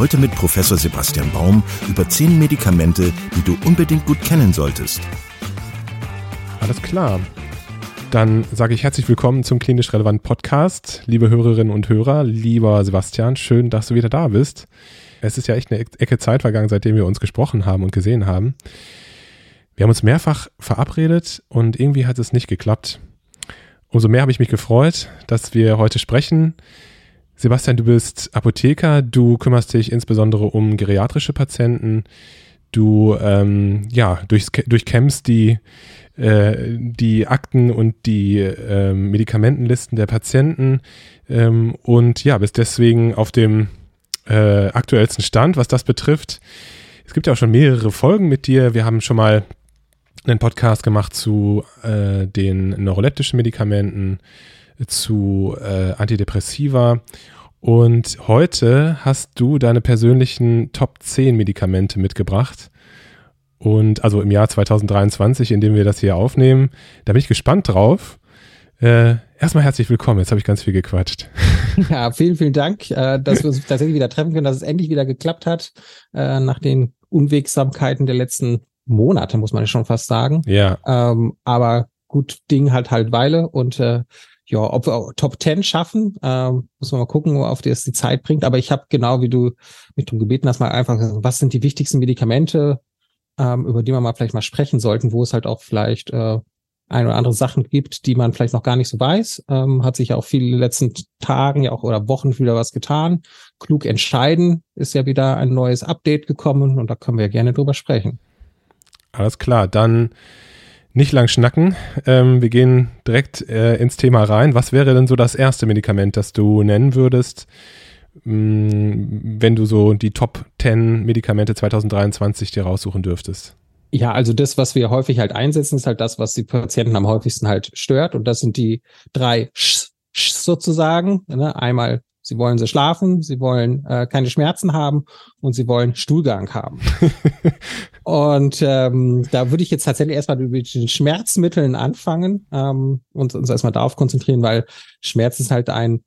Heute mit Professor Sebastian Baum über zehn Medikamente, die du unbedingt gut kennen solltest. Alles klar. Dann sage ich herzlich willkommen zum Klinisch Relevant Podcast. Liebe Hörerinnen und Hörer, lieber Sebastian, schön, dass du wieder da bist. Es ist ja echt eine Ecke Zeit vergangen, seitdem wir uns gesprochen haben und gesehen haben. Wir haben uns mehrfach verabredet und irgendwie hat es nicht geklappt. Umso mehr habe ich mich gefreut, dass wir heute sprechen. Sebastian, du bist Apotheker, du kümmerst dich insbesondere um geriatrische Patienten. Du ähm, ja, durch, durchkämmst die, äh, die Akten und die äh, Medikamentenlisten der Patienten ähm, und ja, bist deswegen auf dem äh, aktuellsten Stand, was das betrifft. Es gibt ja auch schon mehrere Folgen mit dir. Wir haben schon mal einen Podcast gemacht zu äh, den neuroleptischen Medikamenten zu äh, Antidepressiva. Und heute hast du deine persönlichen Top 10 Medikamente mitgebracht. Und also im Jahr 2023, in dem wir das hier aufnehmen, da bin ich gespannt drauf. Äh, erstmal herzlich willkommen. Jetzt habe ich ganz viel gequatscht. Ja, vielen, vielen Dank, äh, dass wir uns tatsächlich wieder treffen können, dass es endlich wieder geklappt hat, äh, nach den Unwegsamkeiten der letzten Monate, muss man schon fast sagen. Ja. Ähm, aber gut Ding halt halt Weile und äh, ja, ob wir Top 10 schaffen, ähm, muss man mal gucken, auf die es die Zeit bringt. Aber ich habe genau wie du mich darum gebeten hast, mal einfach, was sind die wichtigsten Medikamente, ähm, über die man mal vielleicht mal sprechen sollten, wo es halt auch vielleicht äh, ein oder andere Sachen gibt, die man vielleicht noch gar nicht so weiß. Ähm, hat sich ja auch viele in den letzten Tagen ja auch oder Wochen wieder was getan. Klug entscheiden ist ja wieder ein neues Update gekommen und da können wir gerne drüber sprechen. Alles klar, dann nicht lang schnacken. Ähm, wir gehen direkt äh, ins Thema rein. Was wäre denn so das erste Medikament, das du nennen würdest, mh, mm, wenn du so die Top 10 Medikamente 2023 dir raussuchen dürftest? Ja, also das, was wir häufig halt einsetzen, ist halt das, was die Patienten am häufigsten halt stört. Und das sind die drei Sch, Sch sozusagen. Ne? Einmal Sie wollen sie schlafen, sie wollen äh, keine Schmerzen haben und sie wollen Stuhlgang haben. und ähm, da würde ich jetzt tatsächlich erstmal mit den Schmerzmitteln anfangen ähm, und uns erstmal darauf konzentrieren, weil Schmerz ist halt ein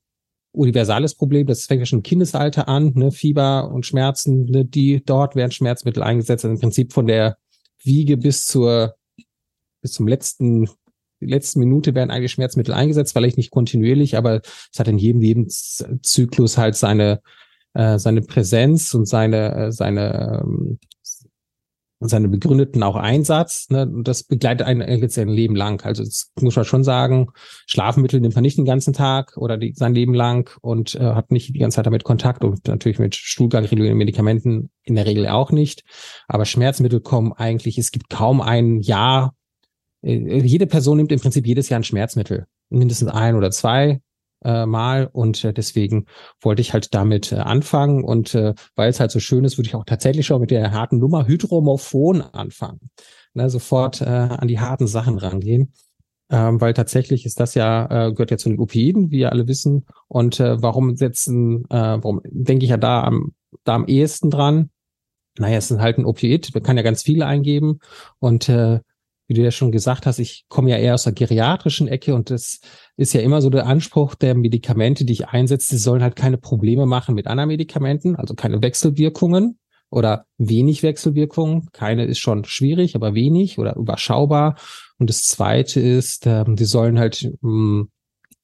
universales Problem. Das fängt ja schon im Kindesalter an, ne? Fieber und Schmerzen, ne? die dort werden Schmerzmittel eingesetzt. Also im Prinzip von der Wiege bis zur bis zum letzten letzten Minute werden eigentlich Schmerzmittel eingesetzt, vielleicht nicht kontinuierlich, aber es hat in jedem Lebenszyklus halt seine, äh, seine Präsenz und seine, äh, seine, ähm, seine begründeten auch Einsatz. Ne? Und das begleitet einen jetzt ein Leben lang. Also das muss man schon sagen, Schlafmittel nimmt man nicht den ganzen Tag oder die, sein Leben lang und äh, hat nicht die ganze Zeit damit Kontakt und natürlich mit stuhlgangregulierenden Medikamenten in der Regel auch nicht. Aber Schmerzmittel kommen eigentlich, es gibt kaum ein Jahr, jede Person nimmt im Prinzip jedes Jahr ein Schmerzmittel, mindestens ein oder zwei äh, Mal und äh, deswegen wollte ich halt damit äh, anfangen und äh, weil es halt so schön ist, würde ich auch tatsächlich schon mit der harten Nummer Hydromorphon anfangen. Ne, sofort äh, an die harten Sachen rangehen. Ähm, weil tatsächlich ist das ja, äh, gehört ja zu den Opioiden, wie wir alle wissen. Und äh, warum setzen, äh, warum denke ich ja da am, da am ehesten dran? Naja, es ist halt ein Opioid, man kann ja ganz viele eingeben und äh, wie du ja schon gesagt hast, ich komme ja eher aus der geriatrischen Ecke und das ist ja immer so der Anspruch der Medikamente, die ich einsetze, die sollen halt keine Probleme machen mit anderen Medikamenten, also keine Wechselwirkungen oder wenig Wechselwirkungen. Keine ist schon schwierig, aber wenig oder überschaubar. Und das zweite ist, ähm, die sollen halt mh, hm,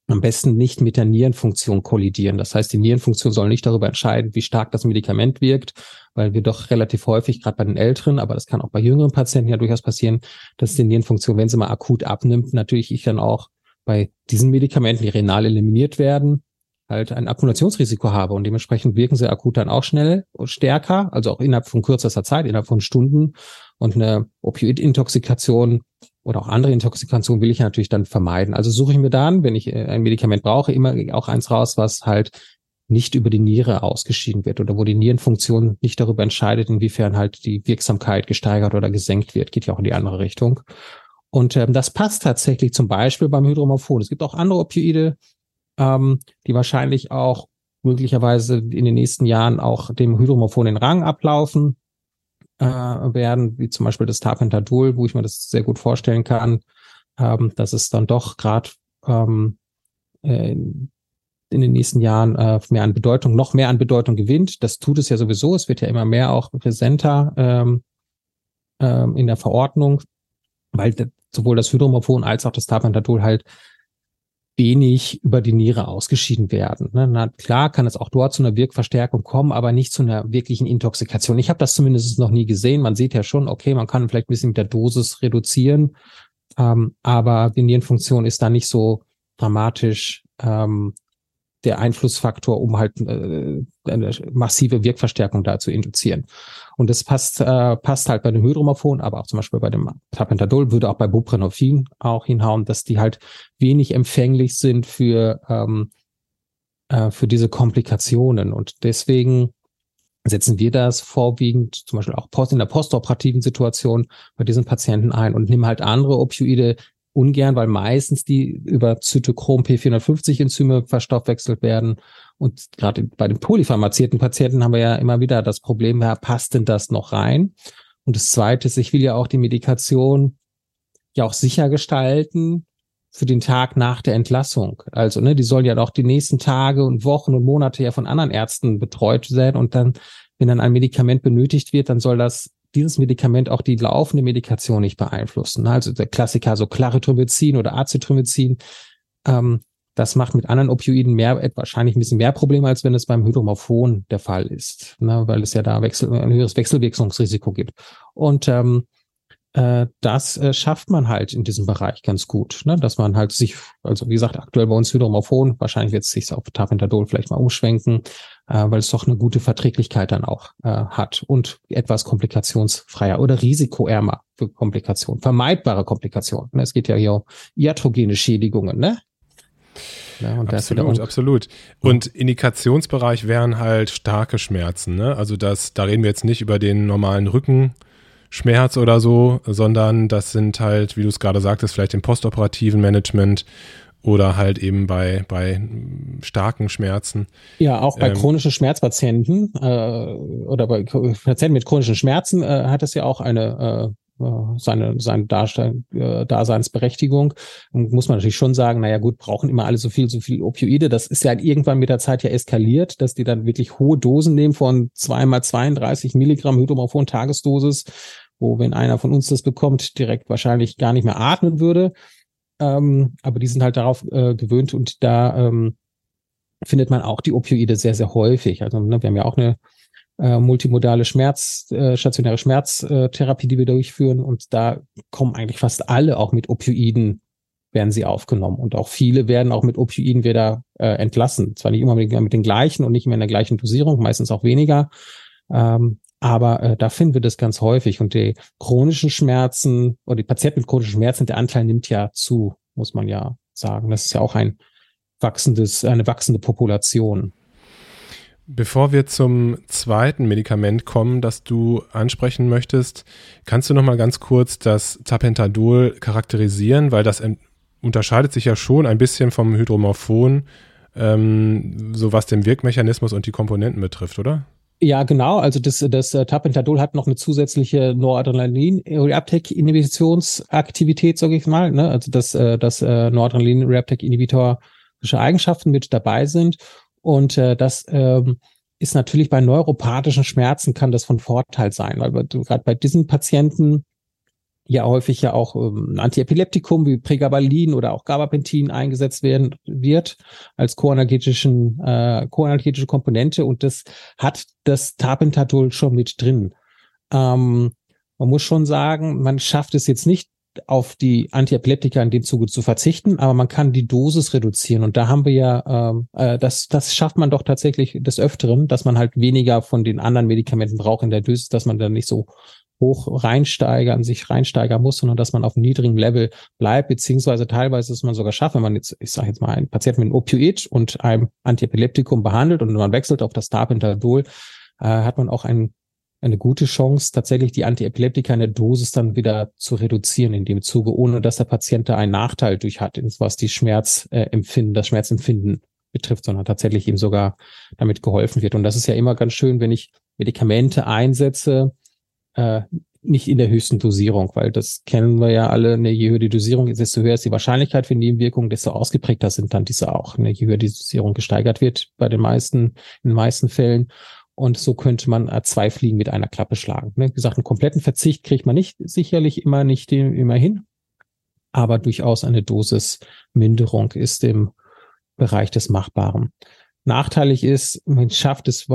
am besten nicht mit der Nierenfunktion kollidieren. Das heißt, die Nierenfunktion soll nicht darüber entscheiden, wie stark das Medikament wirkt, weil wir doch relativ häufig, gerade bei den Älteren, aber das kann auch bei jüngeren Patienten ja durchaus passieren, dass die Nierenfunktion, wenn sie mal akut abnimmt, natürlich ich dann auch bei diesen Medikamenten, die renal eliminiert werden, halt ein Akkumulationsrisiko habe und dementsprechend wirken sie akut dann auch schnell und stärker, also auch innerhalb von kürzester Zeit, innerhalb von Stunden und eine Opioid-Intoxikation oder auch andere Intoxikationen will ich natürlich dann vermeiden. Also suche ich mir dann, wenn ich äh, ein Medikament brauche, immer auch eins raus, was halt nicht über die Niere ausgeschieden wird oder wo die Nierenfunktion nicht darüber entscheidet, inwiefern halt die Wirksamkeit gesteigert oder gesenkt wird. Geht ja auch in die andere Richtung. Und ähm, das passt tatsächlich zum Beispiel beim Hydromorphon. Es gibt auch andere Opioide, ähm, die wahrscheinlich auch möglicherweise in den nächsten Jahren auch dem Hydromorphon den Rang ablaufen äh, werden, wie zum Beispiel das Tapentadol, wo ich mir das sehr gut vorstellen kann, ähm, dass es dann doch gerade ähm, äh, in den nächsten Jahren äh, mehr an Bedeutung, noch mehr an Bedeutung gewinnt. Das tut es ja sowieso. Es wird ja immer mehr auch präsenter ähm, ähm, in der Verordnung, weil sowohl das Hydromorphon als auch das Tapentadol halt wenig über die Niere ausgeschieden werden. Ne? Na klar kann es auch dort zu einer Wirkverstärkung kommen, aber nicht zu einer wirklichen Intoxikation. Ich habe das zumindest noch nie gesehen. Man sieht ja schon, okay, man kann vielleicht ein bisschen mit der Dosis reduzieren, ähm, aber die Nierenfunktion ist da nicht so dramatisch ähm, der Einflussfaktor, um halt äh, eine massive Wirkverstärkung da zu induzieren. Und das passt, äh, passt halt bei dem Hydromorphon, aber auch zum Beispiel bei dem Tapentadol, würde auch bei Buprenorphin auch hinhauen, dass die halt wenig empfänglich sind für, ähm, äh, für diese Komplikationen. Und deswegen setzen wir das vorwiegend zum Beispiel auch post in der postoperativen Situation bei diesen Patienten ein und nehmen halt andere Opioide, ungern, weil meistens die über Zytochrom P450 Enzyme verstoffwechselt werden. Und gerade bei den polypharmazierten Patienten haben wir ja immer wieder das Problem, ja, passt denn das noch rein? Und das zweite ist, ich will ja auch die Medikation ja auch sicher gestalten für den Tag nach der Entlassung. Also, ne, die sollen ja auch die nächsten Tage und Wochen und Monate ja von anderen Ärzten betreut werden. Und dann, wenn dann ein Medikament benötigt wird, dann soll das dieses Medikament auch die laufende Medikation nicht beeinflussen. Also der Klassiker, so Clarithromycin oder Azithromycin, ähm, das macht mit anderen Opioiden mehr, wahrscheinlich ein bisschen mehr Probleme, als wenn es beim Hydromorphon der Fall ist, ne, weil es ja da Wechsel, ein höheres Wechselwirkungsrisiko gibt. Und ähm, äh, das äh, schafft man halt in diesem Bereich ganz gut, ne? dass man halt sich, also wie gesagt, aktuell bei uns Hydromorphon, wahrscheinlich wird es sich auf Tapentadol vielleicht mal umschwenken, äh, weil es doch eine gute Verträglichkeit dann auch äh, hat und etwas komplikationsfreier oder risikoärmer für Komplikationen, vermeidbare Komplikationen. Ne? Es geht ja hier um iatrogene Schädigungen, ne? Ja, absolut, absolut. Und Indikationsbereich wären halt starke Schmerzen. Ne? Also das, da reden wir jetzt nicht über den normalen Rücken, Schmerz oder so, sondern das sind halt, wie du es gerade sagtest, vielleicht im postoperativen Management oder halt eben bei, bei starken Schmerzen. Ja, auch bei ähm, chronischen Schmerzpatienten äh, oder bei Patienten mit chronischen Schmerzen äh, hat es ja auch eine äh, seine, seine Darstell äh, Daseinsberechtigung. Und muss man natürlich schon sagen, naja gut, brauchen immer alle so viel, so viel Opioide. Das ist ja irgendwann mit der Zeit ja eskaliert, dass die dann wirklich hohe Dosen nehmen von zweimal 32 Milligramm Hydromorphon Tagesdosis wo, wenn einer von uns das bekommt, direkt wahrscheinlich gar nicht mehr atmen würde. Ähm, aber die sind halt darauf äh, gewöhnt und da ähm, findet man auch die Opioide sehr, sehr häufig. Also ne, wir haben ja auch eine äh, multimodale Schmerz, äh, stationäre Schmerztherapie, die wir durchführen und da kommen eigentlich fast alle auch mit Opioiden werden sie aufgenommen und auch viele werden auch mit Opioiden wieder äh, entlassen. Zwar nicht immer mit, mit den gleichen und nicht mehr in der gleichen Dosierung, meistens auch weniger. Ähm, aber äh, da finden wir das ganz häufig. Und die chronischen Schmerzen oder die Patienten mit chronischen Schmerzen, der Anteil nimmt ja zu, muss man ja sagen. Das ist ja auch ein wachsendes, eine wachsende Population. Bevor wir zum zweiten Medikament kommen, das du ansprechen möchtest, kannst du noch mal ganz kurz das Tapentadol charakterisieren, weil das unterscheidet sich ja schon ein bisschen vom Hydromorphon, ähm, so was den Wirkmechanismus und die Komponenten betrifft, oder? Ja, genau. Also das, das äh, Tapentadol hat noch eine zusätzliche Noradrenalin-Reuptake-Inhibitionsaktivität, sage ich mal. Ne? Also dass äh, das äh, Noradrenalin-Reuptake-Inhibitorische Eigenschaften mit dabei sind. Und äh, das ähm, ist natürlich bei neuropathischen Schmerzen kann das von Vorteil sein, weil gerade bei diesen Patienten ja häufig ja auch ähm, Antiepileptikum wie Pregabalin oder auch Gabapentin eingesetzt werden wird als koenergetischen äh, koenergetische Komponente und das hat das Tapentadol schon mit drin. Ähm, man muss schon sagen, man schafft es jetzt nicht auf die Antiepileptika in dem Zuge zu verzichten, aber man kann die Dosis reduzieren. Und da haben wir ja ähm, äh, das das schafft man doch tatsächlich des Öfteren, dass man halt weniger von den anderen Medikamenten braucht in der Dosis, dass man dann nicht so hoch reinsteigern, sich reinsteigern muss, sondern dass man auf einem niedrigen Level bleibt, beziehungsweise teilweise ist man sogar schafft, wenn man jetzt, ich sage jetzt mal, einen Patienten mit einem Opioid und einem Antiepileptikum behandelt und man wechselt auf das Tapentadol, äh, hat man auch ein, eine gute Chance, tatsächlich die Antiepileptika in der Dosis dann wieder zu reduzieren in dem Zuge, ohne dass der Patient da einen Nachteil durch hat, was die Schmerzempfinden, das Schmerzempfinden betrifft, sondern tatsächlich ihm sogar damit geholfen wird. Und das ist ja immer ganz schön, wenn ich Medikamente einsetze, äh, nicht in der höchsten Dosierung, weil das kennen wir ja alle, ne, je höher die Dosierung ist, desto höher ist die Wahrscheinlichkeit für Nebenwirkungen, desto ausgeprägter sind dann diese auch. Ne, je höher die Dosierung gesteigert wird bei den meisten, in den meisten Fällen. Und so könnte man äh, zwei Fliegen mit einer Klappe schlagen. Ne? Wie gesagt, einen kompletten Verzicht kriegt man nicht, sicherlich immer nicht immer hin, aber durchaus eine Dosisminderung ist im Bereich des Machbaren. Nachteilig ist, man schafft es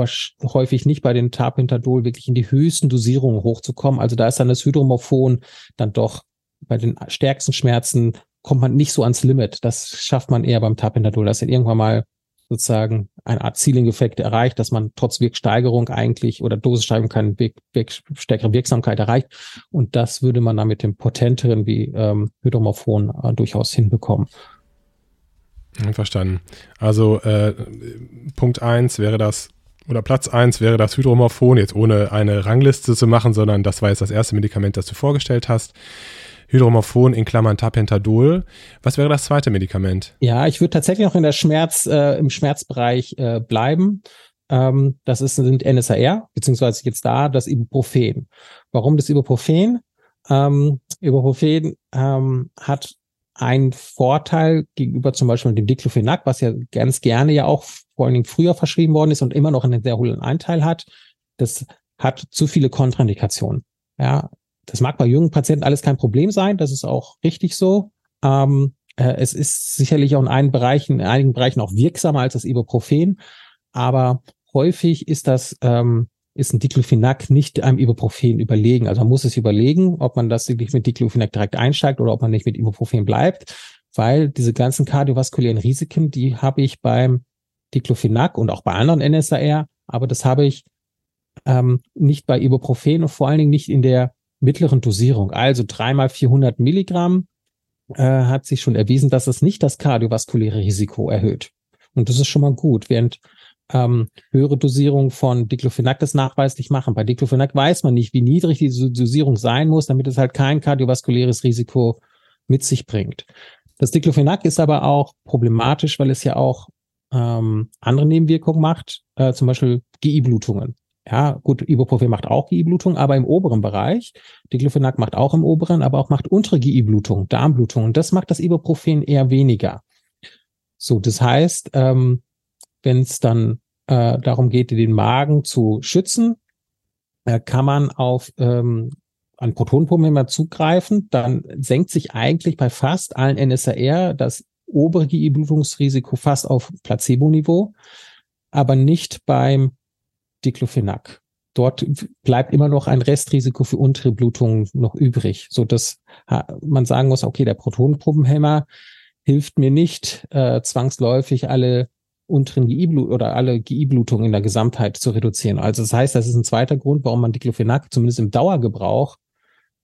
häufig nicht bei den Tapentadol wirklich in die höchsten Dosierungen hochzukommen. Also da ist dann das Hydromorphon dann doch bei den stärksten Schmerzen kommt man nicht so ans Limit. Das schafft man eher beim Tapentadol, dass er irgendwann mal sozusagen eine Art Ceiling-Effekt erreicht, dass man trotz Wirksteigerung eigentlich oder Dosissteigerung keine Wirk Wirk stärkere Wirksamkeit erreicht. Und das würde man dann mit dem potenteren wie ähm, Hydromorphon äh, durchaus hinbekommen. Verstanden. Also äh, Punkt eins wäre das, oder Platz eins wäre das Hydromorphon, jetzt ohne eine Rangliste zu machen, sondern das war jetzt das erste Medikament, das du vorgestellt hast. Hydromorphon in Klammern Tapentadol. Was wäre das zweite Medikament? Ja, ich würde tatsächlich noch in der Schmerz, äh, im Schmerzbereich äh, bleiben. Ähm, das ist, sind NSAR, beziehungsweise jetzt da das Ibuprofen. Warum das Ibuprofen? Ähm, Ibuprofen ähm, hat ein Vorteil gegenüber zum Beispiel dem Diclofenac, was ja ganz gerne ja auch vor allen Dingen früher verschrieben worden ist und immer noch einen sehr hohen Anteil hat. Das hat zu viele Kontraindikationen. Ja, das mag bei jungen Patienten alles kein Problem sein. Das ist auch richtig so. Ähm, äh, es ist sicherlich auch in einigen Bereichen, in einigen Bereichen auch wirksamer als das Ibuprofen. Aber häufig ist das ähm, ist ein Diclofenac nicht einem Ibuprofen überlegen. Also man muss es überlegen, ob man das wirklich mit Diclofenac direkt einsteigt oder ob man nicht mit Ibuprofen bleibt, weil diese ganzen kardiovaskulären Risiken, die habe ich beim Diclofenac und auch bei anderen NSAR, aber das habe ich ähm, nicht bei Ibuprofen und vor allen Dingen nicht in der mittleren Dosierung. Also dreimal 400 Milligramm äh, hat sich schon erwiesen, dass es nicht das kardiovaskuläre Risiko erhöht. Und das ist schon mal gut. Während ähm, höhere Dosierung von Diclofenac das nachweislich machen. Bei Diclofenac weiß man nicht, wie niedrig diese Dosierung sein muss, damit es halt kein kardiovaskuläres Risiko mit sich bringt. Das Diclofenac ist aber auch problematisch, weil es ja auch ähm, andere Nebenwirkungen macht, äh, zum Beispiel GI-Blutungen. Ja, gut, Ibuprofen macht auch GI-Blutung, aber im oberen Bereich. Diclofenac macht auch im oberen, aber auch macht untere GI-Blutung, Darmblutung. Und das macht das Ibuprofen eher weniger. So, das heißt, ähm, wenn es dann äh, darum geht, den Magen zu schützen, äh, kann man auf ähm, an Protonpumpen immer zugreifen, dann senkt sich eigentlich bei fast allen NSAR das obere GI-Blutungsrisiko fast auf Placebo-Niveau, aber nicht beim Diclofenac. Dort bleibt immer noch ein Restrisiko für untere Blutungen noch übrig, so dass man sagen muss, okay, der Protonenpumpenhemmer hilft mir nicht äh, zwangsläufig alle unteren GI-Blut oder alle GI-Blutungen in der Gesamtheit zu reduzieren. Also das heißt, das ist ein zweiter Grund, warum man Diclofenac zumindest im Dauergebrauch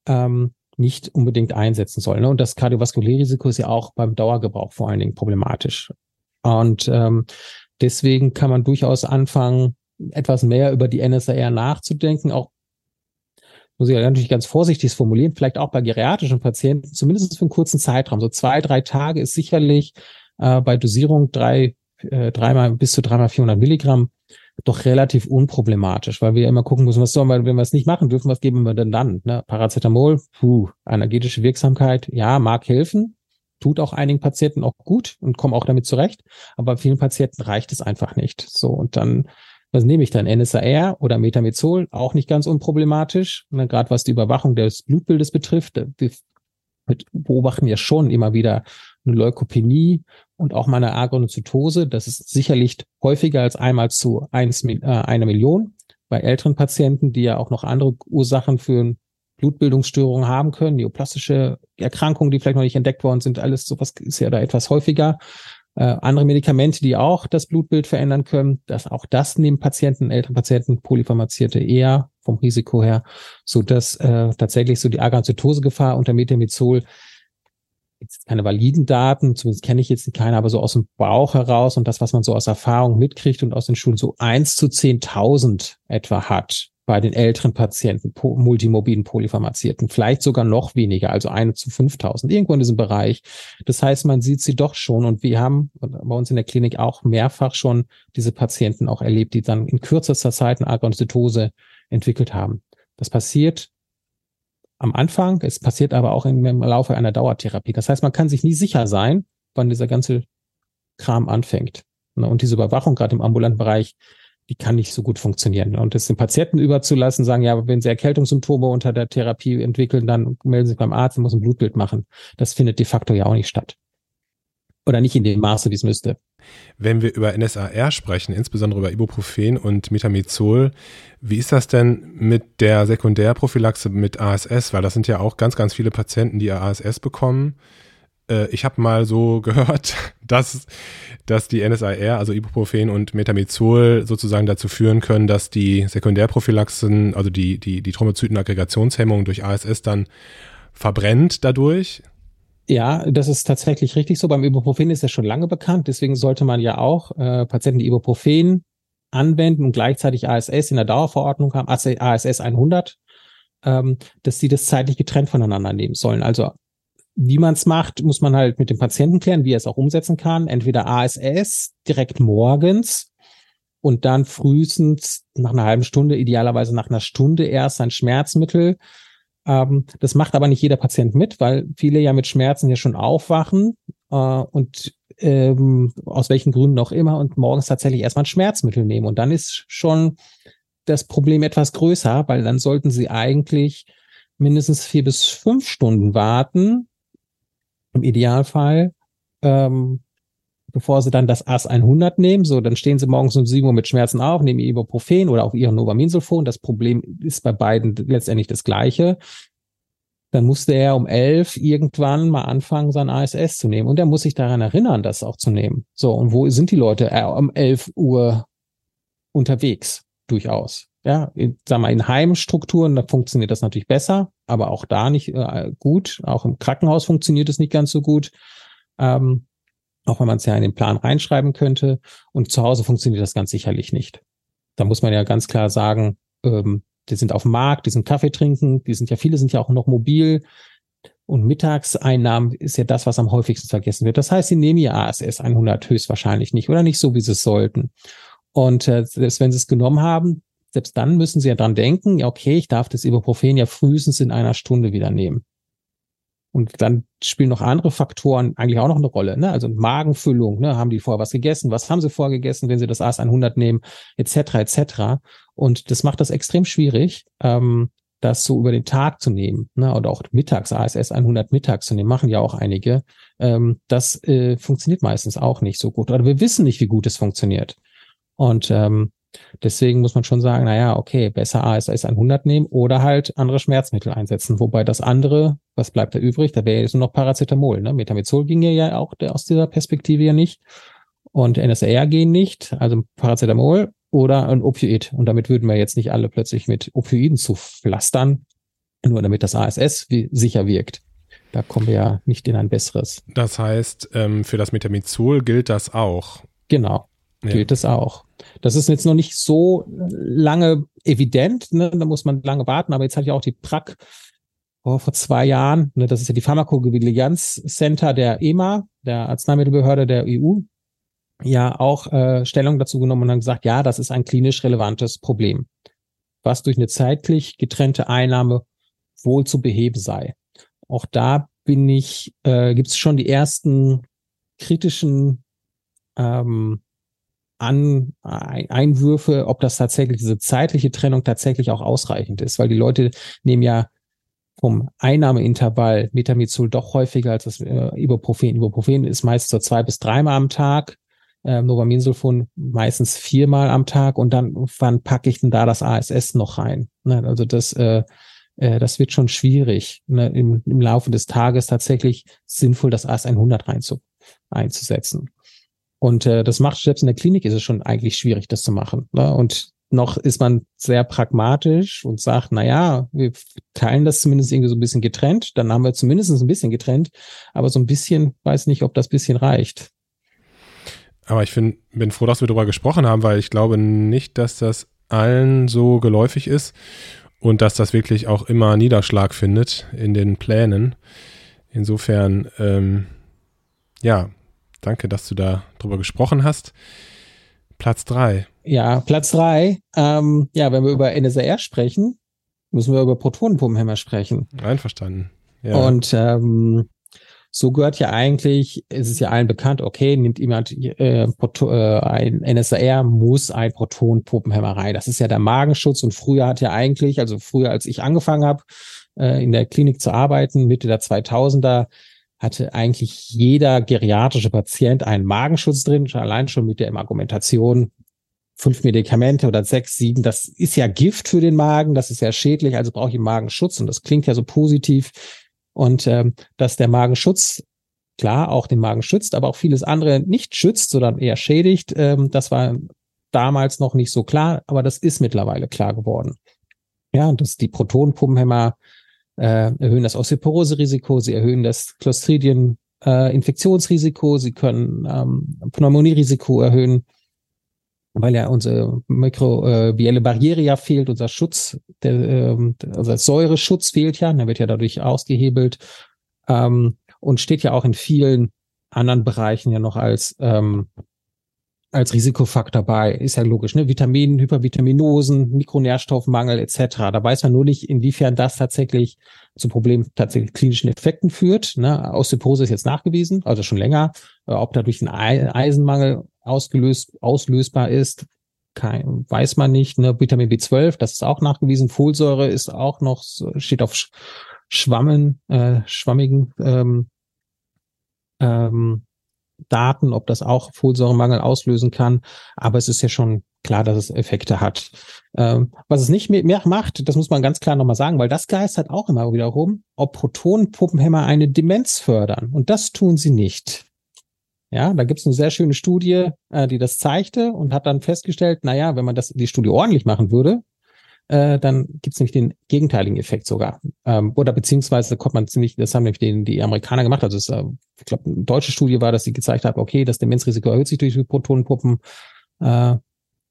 ähm, nicht unbedingt einsetzen soll. Ne? Und das Kardiovaskulärrisiko ist ja auch beim Dauergebrauch vor allen Dingen problematisch. Und ähm, deswegen kann man durchaus anfangen, etwas mehr über die NSAR nachzudenken, auch muss ich natürlich ganz vorsichtig formulieren, vielleicht auch bei geriatrischen Patienten, zumindest für einen kurzen Zeitraum. So zwei, drei Tage ist sicherlich äh, bei Dosierung drei äh, dreimal bis zu dreimal 400 Milligramm doch relativ unproblematisch, weil wir immer gucken müssen, was sollen wir, wenn wir es nicht machen dürfen, was geben wir denn dann? Ne? Paracetamol, puh, energetische Wirksamkeit, ja, mag helfen, tut auch einigen Patienten auch gut und kommen auch damit zurecht, aber vielen Patienten reicht es einfach nicht. So, und dann, was nehme ich dann? NSAR oder Metamizol, auch nicht ganz unproblematisch, ne? gerade was die Überwachung des Blutbildes betrifft. Wir beobachten ja schon immer wieder eine Leukopenie und auch mal eine Agranulozytose. Das ist sicherlich häufiger als einmal zu eins, äh, einer Million. Bei älteren Patienten, die ja auch noch andere Ursachen für Blutbildungsstörungen haben können, neoplastische Erkrankungen, die vielleicht noch nicht entdeckt worden sind, alles sowas ist ja da etwas häufiger. Äh, andere Medikamente, die auch das Blutbild verändern können, dass auch das neben Patienten, älteren Patienten, polypharmazierte eher vom Risiko her, so dass äh, tatsächlich so die Agranulozytose-Gefahr unter Metamizol jetzt keine validen Daten, zumindest kenne ich jetzt keine, aber so aus dem Bauch heraus und das, was man so aus Erfahrung mitkriegt und aus den Schulen, so eins zu zehntausend etwa hat bei den älteren Patienten, multimorbiden Polypharmazierten, vielleicht sogar noch weniger, also eine zu 5000, irgendwo in diesem Bereich. Das heißt, man sieht sie doch schon und wir haben bei uns in der Klinik auch mehrfach schon diese Patienten auch erlebt, die dann in kürzester Zeit eine Agranulozytose entwickelt haben. Das passiert am Anfang, es passiert aber auch im, im Laufe einer Dauertherapie. Das heißt, man kann sich nie sicher sein, wann dieser ganze Kram anfängt. Ne, und diese Überwachung gerade im ambulanten Bereich, die kann nicht so gut funktionieren. Und es den Patienten überzulassen, sagen, ja, wenn sie Erkältungssymptome unter der Therapie entwickeln, dann melden sie sich beim Arzt und muss ein Blutbild machen. Das findet de facto ja auch nicht statt. Oder nicht in dem Maße, wie es müsste. Wenn wir über NSAR sprechen, insbesondere über Ibuprofen und Metamizol, wie ist das denn mit der Sekundärprophylaxe mit ASS? Weil das sind ja auch ganz, ganz viele Patienten, die ASS bekommen. Äh, ich habe mal so gehört, dass, dass die NSAR, also Ibuprofen und Metamizol, sozusagen dazu führen können, dass die Sekundärprophylaxen, also die, die, die Thrombozytenaggregationshemmung durch ASS dann verbrennt dadurch. Ja, das ist tatsächlich richtig so. Beim Ibuprofen ist ja schon lange bekannt. Deswegen sollte man ja auch äh, Patienten, die Ibuprofen anwenden und gleichzeitig ASS in der Dauerverordnung haben, ASS 100, ähm, dass sie das zeitlich getrennt voneinander nehmen sollen. Also wie man es macht, muss man halt mit dem Patienten klären, wie er es auch umsetzen kann. Entweder ASS direkt morgens und dann frühestens nach einer halben Stunde, idealerweise nach einer Stunde erst ein Schmerzmittel ähm, das macht aber nicht jeder Patient mit, weil viele ja mit Schmerzen ja schon aufwachen äh, und ähm, aus welchen Gründen auch immer und morgens tatsächlich erstmal ein Schmerzmittel nehmen. Und dann ist schon das Problem etwas größer, weil dann sollten sie eigentlich mindestens vier bis fünf Stunden warten, im Idealfall, ähm, bevor sie dann das AS 100 nehmen. So, dann stehen sie morgens um 7 Uhr mit Schmerzen auf, nehmen Ibuprofen oder auch ihren Novaminsulfon. Das Problem ist bei beiden letztendlich das gleiche. Dann musste er um 11 irgendwann mal anfangen, sein ASS zu nehmen. Und er muss sich daran erinnern, das auch zu nehmen. So, und wo sind die Leute äh, um 11 Uhr unterwegs? Durchaus. Ja, in, sagen wir, in Heimstrukturen, da funktioniert das natürlich besser, aber auch da nicht äh, gut. Auch im Krankenhaus funktioniert es nicht ganz so gut. Ähm, auch wenn man es ja in den Plan reinschreiben könnte. Und zu Hause funktioniert das ganz sicherlich nicht. Da muss man ja ganz klar sagen, ähm, die sind auf dem Markt, die sind Kaffee trinken, die sind ja, viele sind ja auch noch mobil. Und Mittagseinnahmen ist ja das, was am häufigsten vergessen wird. Das heißt, sie nehmen ihr ASS 100 höchstwahrscheinlich nicht oder nicht so, wie sie es sollten. Und äh, selbst wenn sie es genommen haben, selbst dann müssen sie ja dran denken, ja, okay, ich darf das Ibuprofen ja frühestens in einer Stunde wieder nehmen. Und dann spielen noch andere Faktoren eigentlich auch noch eine Rolle. Ne? Also Magenfüllung, ne? haben die vorher was gegessen, was haben sie vorher gegessen, wenn sie das AS 100 nehmen, etc. etc. Und das macht das extrem schwierig, ähm, das so über den Tag zu nehmen ne? oder auch mittags ASS 100 mittags zu nehmen, machen ja auch einige. Ähm, das äh, funktioniert meistens auch nicht so gut. Oder wir wissen nicht, wie gut es funktioniert. Und ähm, Deswegen muss man schon sagen, naja, okay, besser ASS 100 nehmen oder halt andere Schmerzmittel einsetzen. Wobei das andere, was bleibt da übrig? Da wäre jetzt nur noch Paracetamol. Ne? Metamizol ging ja auch aus dieser Perspektive ja nicht. Und NSAR gehen nicht. Also Paracetamol oder ein Opioid. Und damit würden wir jetzt nicht alle plötzlich mit Opioiden zu pflastern, nur damit das ASS sicher wirkt. Da kommen wir ja nicht in ein besseres. Das heißt, ähm, für das Metamizol gilt das auch. Genau, gilt es auch. Das ist jetzt noch nicht so lange evident, ne? da muss man lange warten, aber jetzt hat ja auch die PRAC oh, vor zwei Jahren, ne, das ist ja die Pharmakovigilanz Center der EMA, der Arzneimittelbehörde der EU, ja auch äh, Stellung dazu genommen und haben gesagt, ja, das ist ein klinisch relevantes Problem, was durch eine zeitlich getrennte Einnahme wohl zu beheben sei. Auch da bin ich, äh, gibt es schon die ersten kritischen ähm, an Einwürfe, ob das tatsächlich diese zeitliche Trennung tatsächlich auch ausreichend ist, weil die Leute nehmen ja vom Einnahmeintervall Metamizol doch häufiger als das äh, Ibuprofen. Ibuprofen ist meist so zwei bis dreimal am Tag, äh, Novaminsulfon meistens viermal am Tag und dann wann packe ich denn da das ASS noch rein? Ne? Also das äh, äh, das wird schon schwierig, ne? im, im Laufe des Tages tatsächlich sinnvoll das AS 100 rein zu, einzusetzen. Und äh, das macht selbst in der Klinik ist es schon eigentlich schwierig, das zu machen. Ne? Und noch ist man sehr pragmatisch und sagt, na ja, wir teilen das zumindest irgendwie so ein bisschen getrennt. Dann haben wir zumindest ein bisschen getrennt, aber so ein bisschen weiß nicht, ob das bisschen reicht. Aber ich find, bin froh, dass wir darüber gesprochen haben, weil ich glaube nicht, dass das allen so geläufig ist und dass das wirklich auch immer Niederschlag findet in den Plänen. Insofern, ähm, ja, danke, dass du da drüber gesprochen hast. Platz drei. Ja, Platz drei. Ähm, ja, wenn wir über NSR sprechen, müssen wir über Protonenpumpenhämmer sprechen. Einverstanden. Ja. Und ähm, so gehört ja eigentlich, es ist ja allen bekannt, okay, nimmt jemand äh, äh, ein NSR, muss ein Protonenpumpenhämmer rein. Das ist ja der Magenschutz und früher hat ja eigentlich, also früher als ich angefangen habe, äh, in der Klinik zu arbeiten, Mitte der 2000er, hatte eigentlich jeder geriatrische Patient einen Magenschutz drin, allein schon mit der Argumentation, fünf Medikamente oder sechs, sieben, das ist ja Gift für den Magen, das ist ja schädlich, also brauche ich Magenschutz und das klingt ja so positiv. Und ähm, dass der Magenschutz klar auch den Magen schützt, aber auch vieles andere nicht schützt, sondern eher schädigt, ähm, das war damals noch nicht so klar, aber das ist mittlerweile klar geworden. Ja, dass die Protonenpumpenhämmer äh, erhöhen das Osteoporose-Risiko, sie erhöhen das Clostridien-Infektionsrisiko, äh, sie können ähm, Pneumonierisiko erhöhen, weil ja unsere mikrobielle Barriere ja fehlt, unser Schutz, der, ähm, unser Säureschutz fehlt ja, der wird ja dadurch ausgehebelt ähm, und steht ja auch in vielen anderen Bereichen ja noch als ähm, als Risikofaktor bei, ist ja logisch, ne? Vitaminen, Hypervitaminosen, Mikronährstoffmangel etc. Da weiß man nur nicht, inwiefern das tatsächlich zu Problemen tatsächlich klinischen Effekten führt. Ne? Osteoporose ist jetzt nachgewiesen, also schon länger. Äh, ob dadurch ein Eisenmangel ausgelöst, auslösbar ist, kein, weiß man nicht. Ne? Vitamin B12, das ist auch nachgewiesen. Folsäure ist auch noch, steht auf Schwammen, äh, schwammigen ähm, ähm, Daten, ob das auch Folsäuremangel auslösen kann. Aber es ist ja schon klar, dass es Effekte hat. Ähm, was es nicht mehr macht, das muss man ganz klar nochmal sagen, weil das geistert auch immer wieder rum, ob Protonenpumpenhämmer eine Demenz fördern. Und das tun sie nicht. Ja, da gibt es eine sehr schöne Studie, äh, die das zeigte und hat dann festgestellt, na ja, wenn man das die Studie ordentlich machen würde, äh, dann gibt es nämlich den gegenteiligen Effekt sogar. Ähm, oder beziehungsweise kommt man ziemlich, das haben nämlich den, die Amerikaner gemacht, also es, äh, ich glaube, eine deutsche Studie war, dass sie gezeigt hat, okay, das Demenzrisiko erhöht sich durch die Protonenpuppen äh,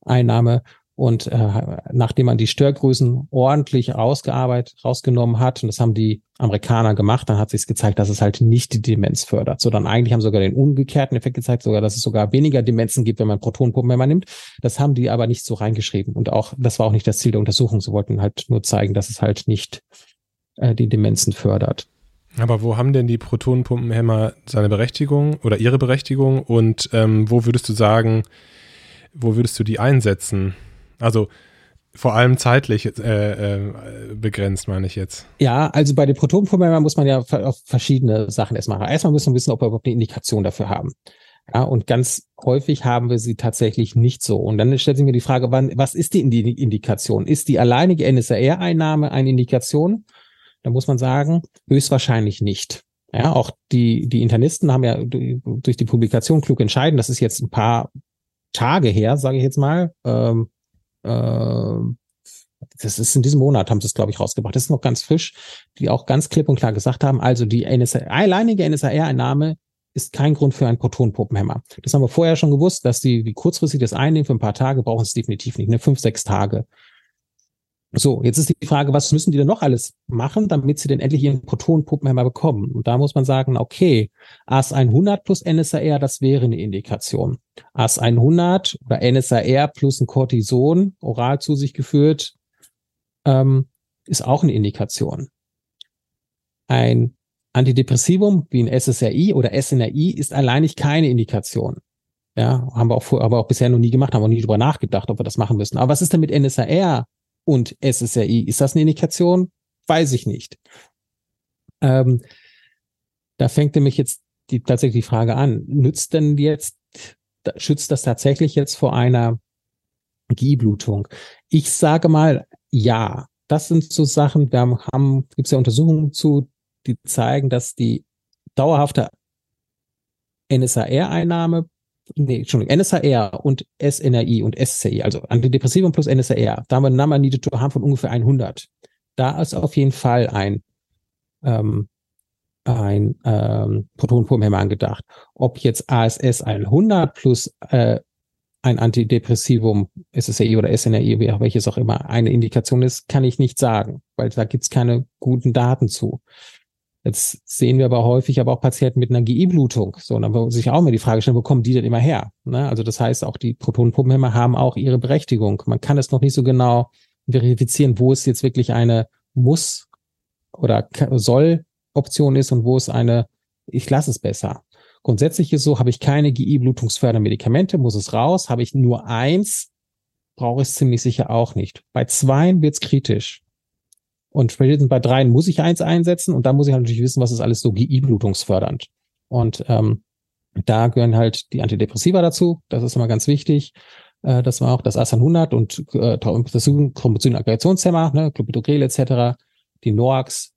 Einnahme und äh, nachdem man die Störgrößen ordentlich rausgearbeitet, rausgenommen hat, und das haben die Amerikaner gemacht, dann hat sich gezeigt, dass es halt nicht die Demenz fördert, sondern eigentlich haben sogar den umgekehrten Effekt gezeigt, sogar, dass es sogar weniger Demenzen gibt, wenn man Protonenpumpen nimmt. Das haben die aber nicht so reingeschrieben. Und auch, das war auch nicht das Ziel der Untersuchung. Sie wollten halt nur zeigen, dass es halt nicht äh, die Demenzen fördert. Aber wo haben denn die Protonenpumpenhämmer seine Berechtigung oder ihre Berechtigung? Und ähm, wo würdest du sagen, wo würdest du die einsetzen? Also vor allem zeitlich äh, äh, begrenzt, meine ich jetzt. Ja, also bei den Protonenpumpen muss man ja auf verschiedene Sachen erstmal machen. Erstmal müssen wir wissen, ob wir überhaupt eine Indikation dafür haben. Ja, und ganz häufig haben wir sie tatsächlich nicht so. Und dann stellt sich mir die Frage, wann, was ist die Indikation? Ist die alleinige NSAR-Einnahme eine Indikation? Da muss man sagen, höchstwahrscheinlich nicht. Ja, auch die, die Internisten haben ja durch die Publikation klug entscheiden, das ist jetzt ein paar Tage her, sage ich jetzt mal, ähm, äh, das ist in diesem Monat, haben sie es, glaube ich, rausgebracht. Das ist noch ganz frisch, die auch ganz klipp und klar gesagt haben, also die NSA, alleinige NSAR-Einnahme ist kein Grund für einen Protonenpumpenhämmer. Das haben wir vorher schon gewusst, dass die, die kurzfristig das einnehmen für ein paar Tage, brauchen es definitiv nicht, ne? Fünf, sechs Tage. So, jetzt ist die Frage, was müssen die denn noch alles machen, damit sie denn endlich ihren Protonenpumpenhämmer bekommen? Und da muss man sagen, okay, AS 100 plus NSAR, das wäre eine Indikation. AS 100 oder NSAR plus ein Cortison, oral zu sich geführt, ähm, ist auch eine Indikation. Ein Antidepressivum wie ein SSRI oder SNRI ist alleinig keine Indikation. Ja, haben wir auch, vor, aber auch bisher noch nie gemacht, haben wir nie drüber nachgedacht, ob wir das machen müssen. Aber was ist denn mit NSAR und SSRI. Ist das eine Indikation? Weiß ich nicht. Ähm, da fängt nämlich jetzt die, tatsächlich die Frage an, nützt denn jetzt, schützt das tatsächlich jetzt vor einer GI-Blutung? Ich sage mal, ja. Das sind so Sachen, wir haben, gibt es ja Untersuchungen zu, die zeigen, dass die dauerhafte NSAR-Einnahme nee, Entschuldigung, NSAR und SNRI und SCI, also Antidepressivum plus NSAR, da haben wir einen Number needed to harm von ungefähr 100. Da ist auf jeden Fall ein, ähm, ein ähm, Protonenpumpenhemmer angedacht. Ob jetzt ASS 100 plus äh, ein Antidepressivum, SSRI oder SNRI, welches auch immer, eine Indikation ist, kann ich nicht sagen, weil da gibt's keine guten Daten zu. Jetzt sehen wir aber häufig aber auch Patienten mit einer GI-Blutung. So, und dann muss sich auch immer die Frage stellen, wo kommen die denn immer her? Ne? Also das heißt, auch die Protonenpumpenhemmer haben auch ihre Berechtigung. Man kann es noch nicht so genau verifizieren, wo es jetzt wirklich eine Muss- oder Soll-Option ist und wo es eine, ich lasse es besser. Grundsätzlich ist so, habe ich keine GI-Blutungsfördermedikamente, muss es raus. Habe ich nur eins, brauche ich es ziemlich sicher auch nicht. Bei zweien wird es kritisch. Und spätestens bei dreien muss ich eins einsetzen und dann muss ich halt natürlich wissen, was ist alles so GI-blutungsfördernd. Und ähm, da gehören halt die Antidepressiva dazu. Das ist immer ganz wichtig. Äh, das war auch das ASAN 100 und äh, das Chromosyn-Aggregationshemmer, ne, Clopidogrel etc., die NOAX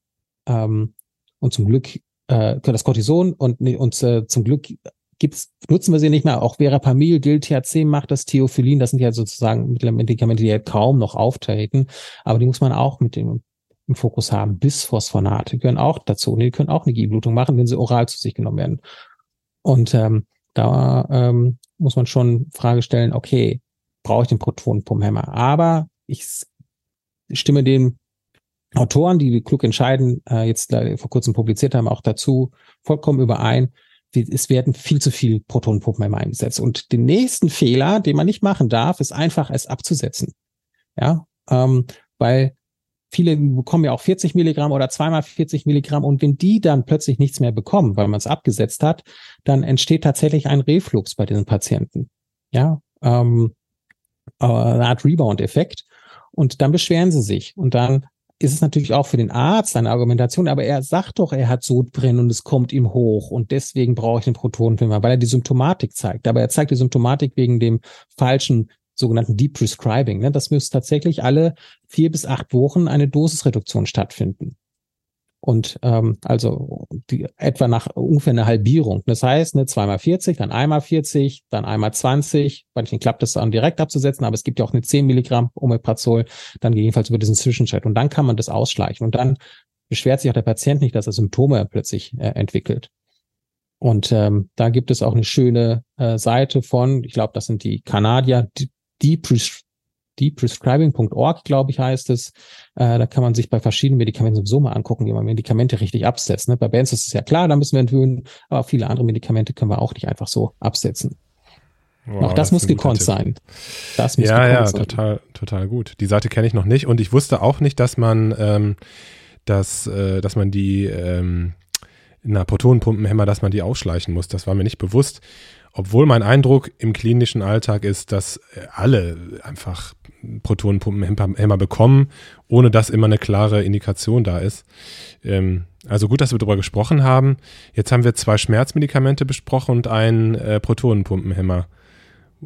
ähm, und zum Glück äh, das Cortison und, und äh, zum Glück gibt's, nutzen wir sie nicht mehr. Auch Verapamil, Dil-THC macht das, Theophyllin, das sind ja sozusagen Medikamente, die ja kaum noch auftreten, aber die muss man auch mit dem im Fokus haben. Bisphosphonate gehören auch dazu. Die können auch eine Gehblutung machen, wenn sie oral zu sich genommen werden. Und ähm, da ähm, muss man schon Frage stellen, okay, brauche ich den Protonenpumphemmer? Aber ich stimme den Autoren, die klug entscheiden, äh, jetzt äh, vor kurzem publiziert haben, auch dazu vollkommen überein. Es werden viel zu viel Protonenpumpenhemmer eingesetzt. Und den nächsten Fehler, den man nicht machen darf, ist einfach es abzusetzen. Ja, ähm, weil viele bekommen ja auch 40 Milligramm oder zweimal 40 Milligramm. Und wenn die dann plötzlich nichts mehr bekommen, weil man es abgesetzt hat, dann entsteht tatsächlich ein Reflux bei diesen Patienten. Ja, ähm, äh, eine Art Rebound-Effekt. Und dann beschweren sie sich. Und dann ist es natürlich auch für den Arzt eine Argumentation, aber er sagt doch, er hat Sodbrennen und es kommt ihm hoch. Und deswegen brauche ich den Protonenfilmer, weil er die Symptomatik zeigt. Aber er zeigt die Symptomatik wegen dem falschen sogenannten Deep Prescribing. Ne? Das müsste tatsächlich alle vier bis acht Wochen eine Dosisreduktion stattfinden. Und ähm, also die, etwa nach ungefähr eine Halbierung. Das heißt, ne, zweimal 40, dann einmal 40, dann einmal 20. Bei manchen klappt das dann direkt abzusetzen, aber es gibt ja auch eine 10 Milligramm Omeprazol, dann jedenfalls über diesen Zwischenschritt. Und dann kann man das ausschleichen. Und dann beschwert sich auch der Patient nicht, dass er Symptome plötzlich äh, entwickelt. Und ähm, da gibt es auch eine schöne äh, Seite von, ich glaube, das sind die Kanadier, deprescribing.org, glaube ich, heißt es. Äh, da kann man sich bei verschiedenen Medikamenten sowieso mal angucken, wie man Medikamente richtig absetzt. Ne? Bei Bands ist es ja klar, da müssen wir entwöhnen, aber viele andere Medikamente können wir auch nicht einfach so absetzen. Wow, auch das, das muss gekonnt sein. Das muss ja, ja, sein. total, total gut. Die Seite kenne ich noch nicht und ich wusste auch nicht, dass man, ähm, dass, äh, dass man die ähm, in einer Protonenpumpenhemmer, dass man die ausschleichen muss. Das war mir nicht bewusst. Obwohl mein Eindruck im klinischen Alltag ist, dass äh, alle einfach Protonenpumpenhemmer bekommen, ohne dass immer eine klare Indikation da ist. Ähm, also gut, dass wir darüber gesprochen haben. Jetzt haben wir zwei Schmerzmedikamente besprochen und einen äh, Protonenpumpenhemmer.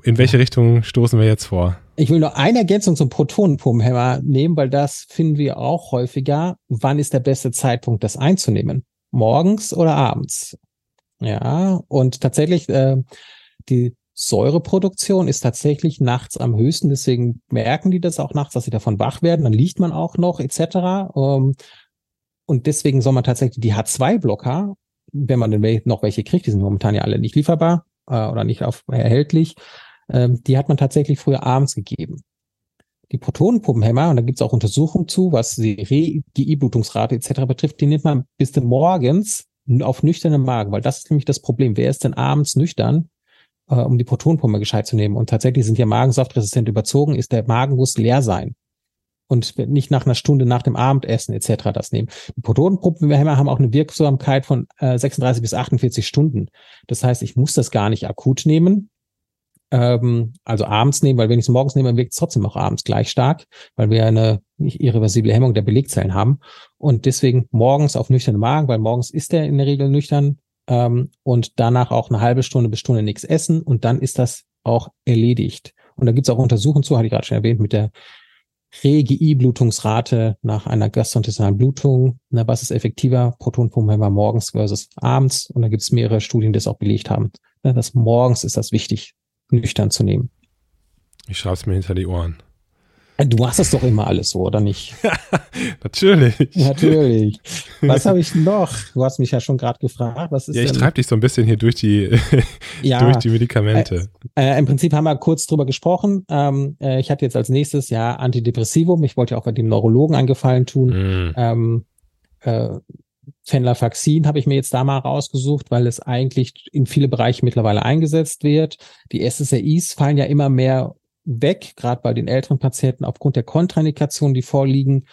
In welche Richtung stoßen wir jetzt vor? Ich will nur eine Ergänzung zum Protonenpumpenhemmer nehmen, weil das finden wir auch häufiger. Wann ist der beste Zeitpunkt, das einzunehmen? Morgens oder abends? Ja, und tatsächlich, äh, die Säureproduktion ist tatsächlich nachts am höchsten, deswegen merken die das auch nachts, dass sie davon wach werden, dann liegt man auch noch etc. Ähm, und deswegen soll man tatsächlich die H2-Blocker, wenn man denn noch welche kriegt, die sind momentan ja alle nicht lieferbar äh, oder nicht auf, erhältlich, äh, die hat man tatsächlich früher abends gegeben. Die Protonenpumpenhemmer, und da gibt es auch Untersuchungen zu, was die GI-Blutungsrate etc. betrifft, die nimmt man bis morgens auf nüchternen Magen, weil das ist nämlich das Problem. Wer ist denn abends nüchtern, äh, um die Protonpumpe gescheit zu nehmen? Und tatsächlich sind ja magensaftresistent überzogen, ist der Magen muss leer sein. Und nicht nach einer Stunde nach dem Abendessen etc. das nehmen. Die Protonenpumpenhemmer haben auch eine Wirksamkeit von äh, 36 bis 48 Stunden. Das heißt, ich muss das gar nicht akut nehmen, ähm, also abends nehmen, weil wenn ich es morgens nehme, wirkt es trotzdem auch abends gleich stark, weil wir eine irreversible Hemmung der Belegzellen haben. Und deswegen morgens auf nüchternen Magen, weil morgens ist er in der Regel nüchtern ähm, und danach auch eine halbe Stunde bis Stunde nichts essen und dann ist das auch erledigt. Und da gibt es auch Untersuchungen zu, hatte ich gerade schon erwähnt, mit der Re-GI-Blutungsrate nach einer gastrointestinalen Blutung. Na, was ist effektiver? Protonpumpenhemmer morgens versus abends. Und da gibt es mehrere Studien, die das auch belegt haben. Na, das morgens ist das wichtig, nüchtern zu nehmen. Ich schreibe es mir hinter die Ohren. Du machst das doch immer alles so, oder nicht? Natürlich. Natürlich. Was habe ich noch? Du hast mich ja schon gerade gefragt. Was ist ja, ich treibe dich so ein bisschen hier durch die, Ja. durch die Medikamente. Äh, Im Prinzip haben wir kurz drüber gesprochen. Ähm, äh, ich hatte jetzt als nächstes ja Antidepressivum. Ich wollte ja auch bei den Neurologen einen Gefallen tun. Mm. Ähm, äh, Fenlafaxin habe ich mir jetzt da mal rausgesucht, weil es eigentlich in viele Bereiche mittlerweile eingesetzt wird. Die SSRIs fallen ja immer mehr weg, gerade bei den älteren Patienten aufgrund der Kontraindikationen, die vorliegen.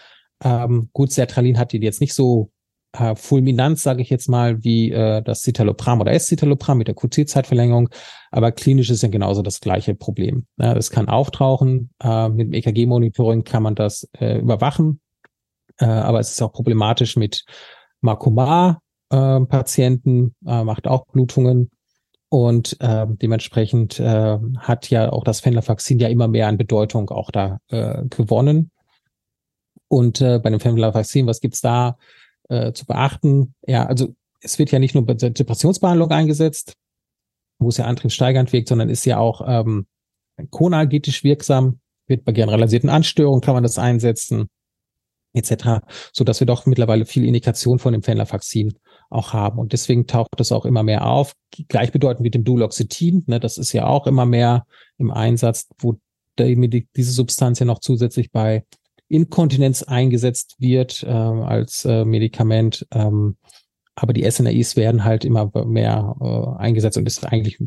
Ähm, gut, Sertralin hat die jetzt nicht so äh, fulminant, sage ich jetzt mal, wie äh, das Citalopram oder S-Citalopram mit der QT-Zeitverlängerung, aber klinisch ist ja genauso das gleiche Problem. Ja, das kann auftauchen, äh, mit dem EKG-Monitoring kann man das äh, überwachen, äh, aber es ist auch problematisch mit Makoma-Patienten, äh, macht auch Blutungen und äh, dementsprechend äh, hat ja auch das Fenlafaxin ja immer mehr an Bedeutung auch da äh, gewonnen. Und äh, bei dem Fenlafaxin, was gibt's da äh, zu beachten? Ja, also es wird ja nicht nur bei der Depressionsbehandlung eingesetzt, wo es ja antriebssteigernd wirkt, sondern ist ja auch ähm, konalgetisch wirksam, wird bei generalisierten Anstörungen kann man das einsetzen, etc., so dass wir doch mittlerweile viel Indikation von dem Fenlafaxin auch haben. Und deswegen taucht das auch immer mehr auf. Gleichbedeutend mit dem Duloxetin, ne, das ist ja auch immer mehr im Einsatz, wo die, diese Substanz ja noch zusätzlich bei Inkontinenz eingesetzt wird äh, als äh, Medikament. Ähm, aber die SNRIs werden halt immer mehr äh, eingesetzt und ist eigentlich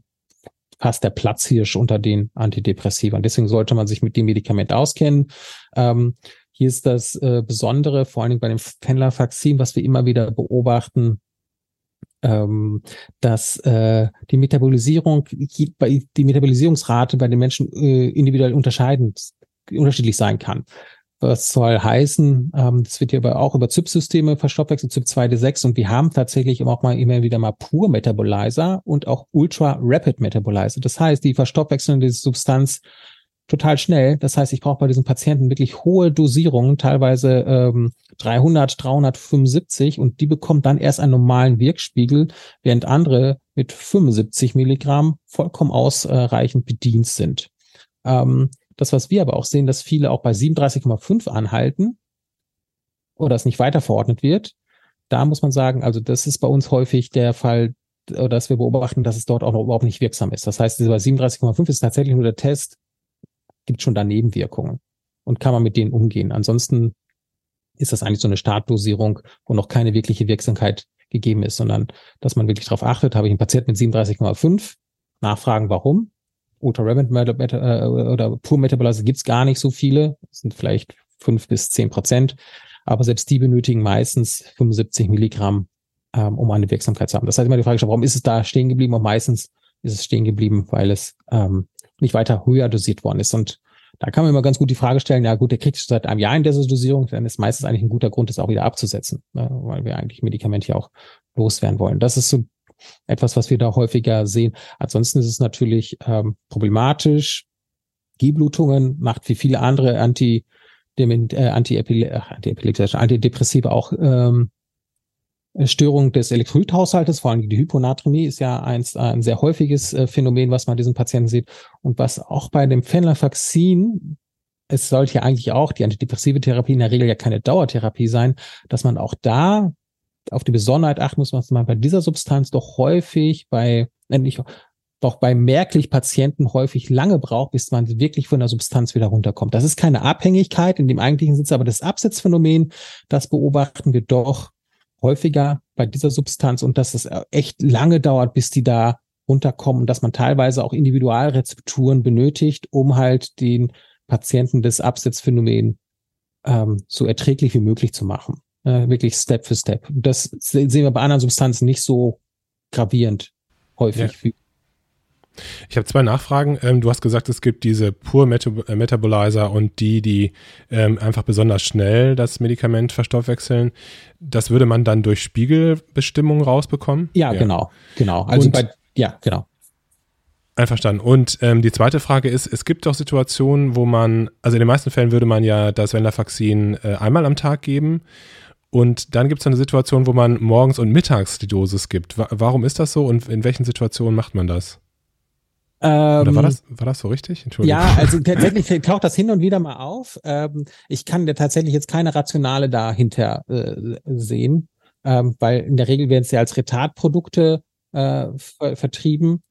fast der Platzhirsch unter den Antidepressivern. Deswegen sollte man sich mit dem Medikament auskennen. Ähm, hier ist das äh, Besondere, vor allen Dingen bei dem Fenlafaxin, was wir immer wieder beobachten, ähm, dass äh, die Metabolisierung, die, Metabolisierungsrate bei den Menschen äh, individuell unterscheidend, unterschiedlich sein kann. Was soll heißen, ähm, das wird ja aber auch über ZYP-Systeme verstoffwechselt, ZYP2D6 und wir haben tatsächlich auch mal immer wieder mal pur Metabolizer und auch Ultra Rapid Metabolizer. Das heißt, die verstoffwechseln diese Substanz total schnell. Das heißt, ich brauche bei diesen Patienten wirklich hohe Dosierungen, teilweise ähm, 300, 375 und die bekommen dann erst einen normalen Wirkspiegel, während andere mit 75 Milligramm vollkommen ausreichend bedient sind. Ähm, das, was wir aber auch sehen, dass viele auch bei 37,5 anhalten oder es nicht weiter verordnet wird. Da muss man sagen, also das ist bei uns häufig der Fall, dass wir beobachten, dass es dort auch noch überhaupt nicht wirksam ist. Das heißt, bei 37,5 ist tatsächlich nur der Test, gibt schon da Nebenwirkungen und kann man mit denen umgehen. Ansonsten ist das eigentlich so eine Startdosierung, wo noch keine wirkliche Wirksamkeit gegeben ist, sondern dass man wirklich darauf achtet, habe ich einen Patienten mit 37,5, nachfragen, warum. Ultra Rapid äh, oder Pure Metabolizer gibt's gar nicht so viele, das sind vielleicht fünf bis zehn Prozent, aber selbst die benötigen meistens 75 Milligramm, ähm, um eine Wirksamkeit zu haben. Das heißt immer die Frage, warum ist es da stehen geblieben? Und meistens ist es stehen geblieben, weil es ähm, nicht weiter höher dosiert worden ist. Und da kann man immer ganz gut die Frage stellen, ja gut, der kriegt seit einem Jahr in dieser Dosierung, dann ist meistens eigentlich ein guter Grund, das auch wieder abzusetzen, ne, weil wir eigentlich Medikamente ja auch loswerden wollen. Das ist so etwas, was wir da häufiger sehen. Ansonsten ist es natürlich ähm, problematisch. Gehblutungen macht wie viele andere Anti, äh, Anti-Epileptische, Antidepressive auch ähm, Störung des Elektrolythaushaltes, vor allem die Hyponatremie ist ja eins, ein sehr häufiges äh, Phänomen, was man diesen Patienten sieht. Und was auch bei dem Fenlafaxin, es sollte ja eigentlich auch die antidepressive Therapie in der Regel ja keine Dauertherapie sein, dass man auch da auf die Besonderheit achten muss, was man bei dieser Substanz doch häufig bei, äh, doch bei merklich Patienten häufig lange braucht, bis man wirklich von der Substanz wieder runterkommt. Das ist keine Abhängigkeit in dem eigentlichen Sitz, aber das Absetzphänomen, das beobachten wir doch häufiger bei dieser Substanz und dass es echt lange dauert, bis die da runterkommen und dass man teilweise auch Individualrezepturen benötigt, um halt den Patienten das Absetzphänomen ähm, so erträglich wie möglich zu machen. Äh, wirklich Step für Step. Das sehen wir bei anderen Substanzen nicht so gravierend häufig ja. Ich habe zwei Nachfragen. Ähm, du hast gesagt, es gibt diese Pure Metab äh, Metabolizer und die, die ähm, einfach besonders schnell das Medikament verstoffwechseln. Das würde man dann durch Spiegelbestimmung rausbekommen? Ja, ja. genau, genau. Also und, bei, ja, genau. Einverstanden. Und ähm, die zweite Frage ist, es gibt doch Situationen, wo man, also in den meisten Fällen würde man ja das Venlafaxin äh, einmal am Tag geben. Und dann gibt es eine Situation, wo man morgens und mittags die Dosis gibt. warum ist das so und in welchen Situationen macht man das? Ähm, Oder war das, war das so richtig? Entschuldigung. Ja, also tatsächlich taucht das hin und wieder mal auf. Ähm, ich kann da tatsächlich jetzt keine Rationale dahinter äh, sehen, ähm, weil in der Regel werden sie als Retardprodukte äh, ver vertrieben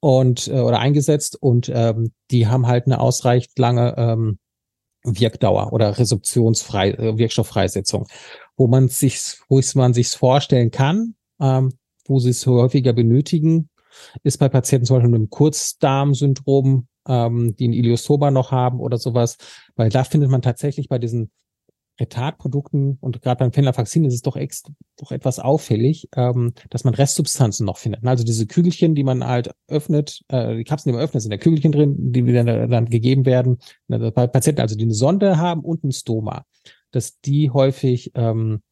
und äh, oder eingesetzt und ähm, die haben halt eine ausreichend lange ähm, Wirkdauer oder Resorptionsfrei, äh, Wirkstofffreisetzung, wo man sich, wo man sich vorstellen kann, ähm, wo sie es häufiger benötigen, ist bei Patienten zum Beispiel mit einem Kurzdarmsyndrom, ähm, die ein Iliostoma noch haben oder sowas, weil da findet man tatsächlich bei diesen Retardprodukten und gerade beim Fenlafaxin ist es doch, ex, doch etwas auffällig, ähm, dass man Restsubstanzen noch findet. Also diese Kügelchen, die man halt öffnet, äh, die Kapseln, die man öffnet, sind da Kügelchen drin, die wieder dann gegeben werden. Bei Patienten, also die eine Sonde haben und ein Stoma, dass die häufig ähm,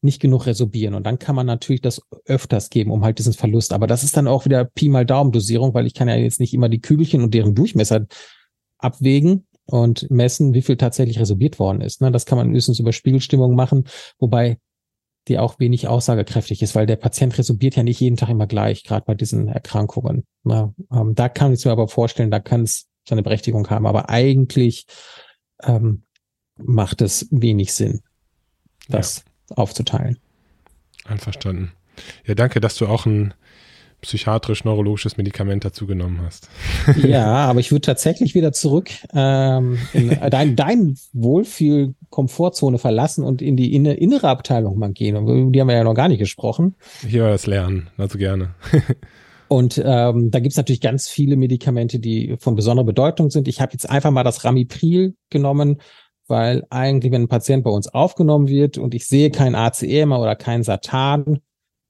nicht genug resorbieren. Und dann kann man natürlich das öfters geben, um halt diesen Verlust. Aber das ist dann auch wieder Pi mal Daumen-Dosierung, weil ich kann ja jetzt nicht immer die Kügelchen und deren Durchmesser abwägen und messen, wie viel tatsächlich resorbiert worden ist. Ne? Das kann man höchstens über Spiegelstimmung machen, wobei die auch wenig aussagekräftig ist, weil der Patient resorbiert ja nicht jeden Tag immer gleich, gerade bei diesen Erkrankungen. Ne? Ähm, da kann ich mir aber vorstellen, da kann es seine Berechtigung haben. Aber eigentlich ähm, macht es wenig Sinn, das aufzuteilen. Einverstanden. Ja, danke, dass du auch ein psychiatrisch-neurologisches Medikament dazu genommen hast. ja, aber ich würde tatsächlich wieder zurück ähm, in dein, dein Wohlfühl-Komfortzone verlassen und in die inne, innere Abteilung mal gehen. Und die haben wir ja noch gar nicht gesprochen. Hier war das Lernen, also gerne. Und ähm, da gibt's natürlich ganz viele Medikamente, die von besonderer Bedeutung sind. Ich habe jetzt einfach mal das Ramipril genommen, weil eigentlich, wenn ein Patient bei uns aufgenommen wird und ich sehe kein ACE oder kein Satan,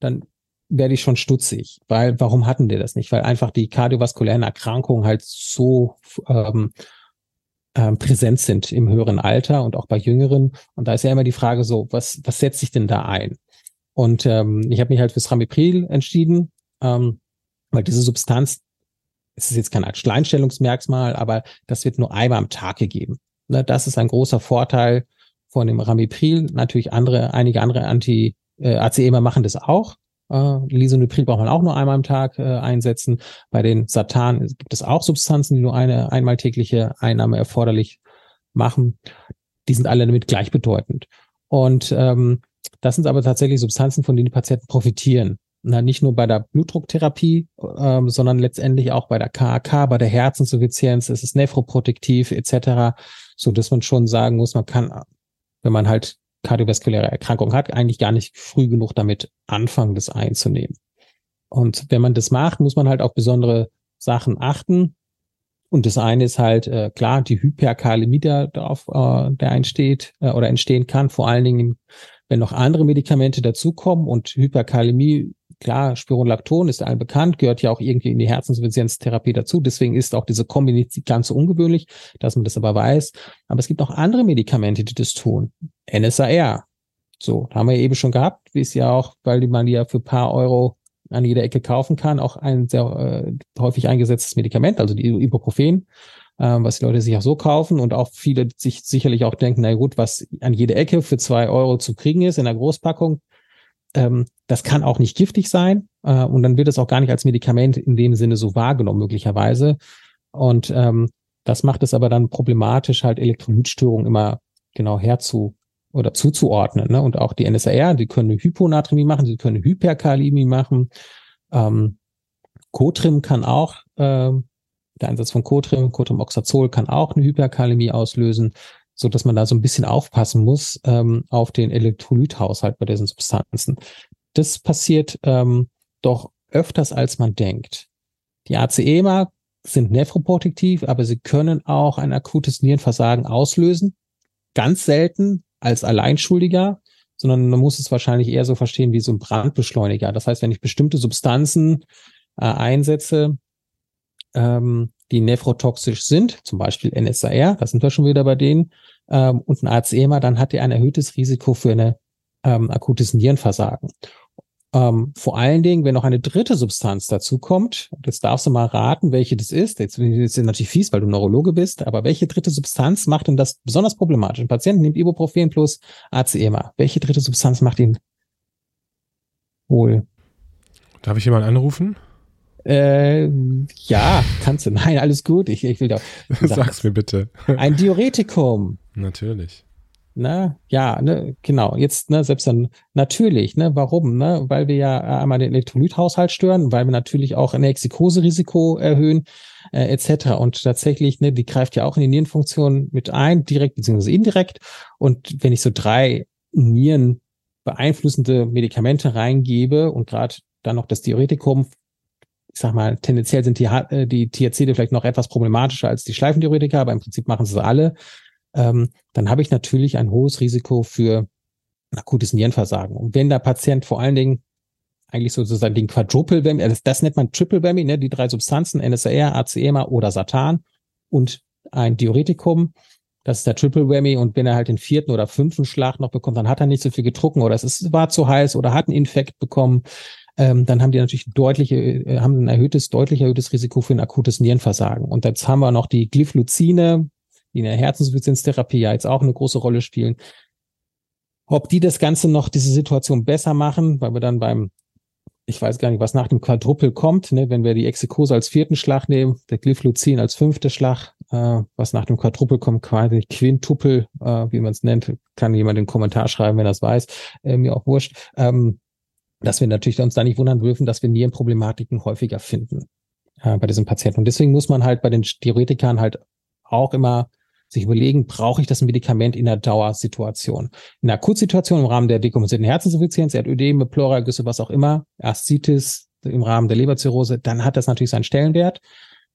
dann werde ich schon stutzig, weil warum hatten die das nicht? Weil einfach die kardiovaskulären Erkrankungen halt so ähm, ähm, präsent sind im höheren Alter und auch bei Jüngeren. Und da ist ja immer die Frage so, was, was setzt sich denn da ein? Und ähm, ich habe mich halt fürs Ramipril entschieden, ähm, weil diese Substanz, es ist jetzt kein Alleinstellungsmerkmal, aber das wird nur einmal am Tag gegeben. Ne, das ist ein großer Vorteil von dem Ramipril. Natürlich andere, einige andere Anti äh, ACEMA machen das auch. Äh, Lisoneprid braucht man auch nur einmal am Tag äh, einsetzen. Bei den Satan gibt es auch Substanzen, die nur eine einmal tägliche Einnahme erforderlich machen. Die sind alle damit gleichbedeutend. Und ähm, das sind aber tatsächlich Substanzen, von denen die Patienten profitieren. Na, nicht nur bei der Blutdrucktherapie, ähm, sondern letztendlich auch bei der KAK, bei der Herzenssuffizienz, es ist nephroprotektiv etc so dass man schon sagen muss, man kann, wenn man halt kardiovaskuläre Erkrankung hat, eigentlich gar nicht früh genug damit anfangen, das einzunehmen. Und wenn man das macht, muss man halt auf besondere Sachen achten. Und das eine ist halt äh, klar die Hyperkalämie, der darauf, äh, der entsteht äh, oder entstehen kann. Vor allen Dingen, wenn noch andere Medikamente dazukommen und Hyperkalämie klar, Spironolacton ist allen bekannt, gehört ja auch irgendwie in die Herzensinsuffizienztherapie dazu. Deswegen ist auch diese Kombi ganz so ungewöhnlich, dass man das aber weiß. Aber es gibt auch andere Medikamente, die das tun. NSAR. So, haben wir eben schon gehabt, wie es ja auch, weil man die ja für paar Euro an jeder Ecke kaufen kann, auch ein sehr äh, häufig eingesetztes Medikament, also die Ibuprofen, äh, was die Leute sich auch so kaufen und auch viele sich sicherlich auch denken, na gut, was an jeder Ecke für zwei Euro zu kriegen ist in der Großpackung, ähm, das kann auch nicht giftig sein äh, und dann wird es auch gar nicht als Medikament in dem Sinne so wahrgenommen möglicherweise. Und ähm, das macht es aber dann problematisch, halt Elektrolytstörungen immer genau herzu oder zuzuordnen. Ne? Und auch die NSAR, die können eine Hyponatremie machen, sie können eine Hyperkalämie machen. Ähm, Cotrim kann auch, äh, der Einsatz von Cotrim, Cotrimoxazol kann auch eine Hyperkalämie auslösen so dass man da so ein bisschen aufpassen muss ähm, auf den Elektrolythaushalt bei diesen Substanzen. Das passiert ähm, doch öfters, als man denkt. Die ACEMA sind nephroprotektiv, aber sie können auch ein akutes Nierenversagen auslösen. Ganz selten als Alleinschuldiger, sondern man muss es wahrscheinlich eher so verstehen wie so ein Brandbeschleuniger. Das heißt, wenn ich bestimmte Substanzen äh, einsetze, ähm, die nephrotoxisch sind, zum Beispiel NSAR, da sind wir schon wieder bei denen, ähm, und ein ACEMA, dann hat er ein erhöhtes Risiko für ein ähm, akutes Nierenversagen. Ähm, vor allen Dingen, wenn noch eine dritte Substanz dazu kommt, jetzt darfst du mal raten, welche das ist. Jetzt, jetzt ist natürlich fies, weil du Neurologe bist, aber welche dritte Substanz macht denn das besonders problematisch? Ein Patient nimmt Ibuprofen plus ACEMA. Welche dritte Substanz macht ihn wohl? Darf ich jemanden anrufen? Äh, ja, kannst du. Nein, alles gut. Ich, ich will doch. Sag's mir bitte. Ein Diuretikum. Natürlich. Ne? Ja, ne, genau. Jetzt, ne, selbst dann natürlich, ne, warum? Ne? Weil wir ja einmal den Elektrolythaushalt stören, weil wir natürlich auch ein Exikoserisiko erhöhen, äh, etc. Und tatsächlich, ne, die greift ja auch in die Nierenfunktion mit ein, direkt beziehungsweise indirekt. Und wenn ich so drei Nieren beeinflussende Medikamente reingebe und gerade dann noch das Diuretikum, ich sag mal, tendenziell sind die, äh, die Thiazide vielleicht noch etwas problematischer als die Schleifendiuretika, aber im Prinzip machen sie alle. Ähm, dann habe ich natürlich ein hohes Risiko für akutes Nierenversagen. Und wenn der Patient vor allen Dingen eigentlich sozusagen den Quadruple Whammy, also das nennt man Triple Whammy, ne, die drei Substanzen, NSAR, ACEMA oder Satan und ein Diuretikum, das ist der Triple Whammy. Und wenn er halt den vierten oder fünften Schlag noch bekommt, dann hat er nicht so viel getrunken oder es ist, war zu heiß oder hat einen Infekt bekommen, ähm, dann haben die natürlich deutliche, äh, haben ein erhöhtes, deutlich erhöhtes Risiko für ein akutes Nierenversagen. Und jetzt haben wir noch die Glyphluzine, die in der Herzensinsuffizienztherapie ja jetzt auch eine große Rolle spielen. Ob die das Ganze noch, diese Situation besser machen, weil wir dann beim, ich weiß gar nicht, was nach dem Quadruppel kommt, ne, wenn wir die Exekose als vierten Schlag nehmen, der Glyphluzin als fünfte Schlag, äh, was nach dem Quadruppel kommt, quasi Quintuppel, äh, wie man es nennt, kann jemand den Kommentar schreiben, wenn es weiß, äh, mir auch wurscht, ähm, dass wir natürlich uns da nicht wundern dürfen, dass wir Nierenproblematiken häufiger finden äh, bei diesen Patienten. Und deswegen muss man halt bei den Diuretikern halt auch immer sich überlegen, brauche ich das Medikament in der Dauersituation? In der Akutsituation im Rahmen der dekompensierten Herzinsuffizienz, Erdödeme, Pleuragüsse, was auch immer, Aszitis im Rahmen der Leberzirrhose, dann hat das natürlich seinen Stellenwert.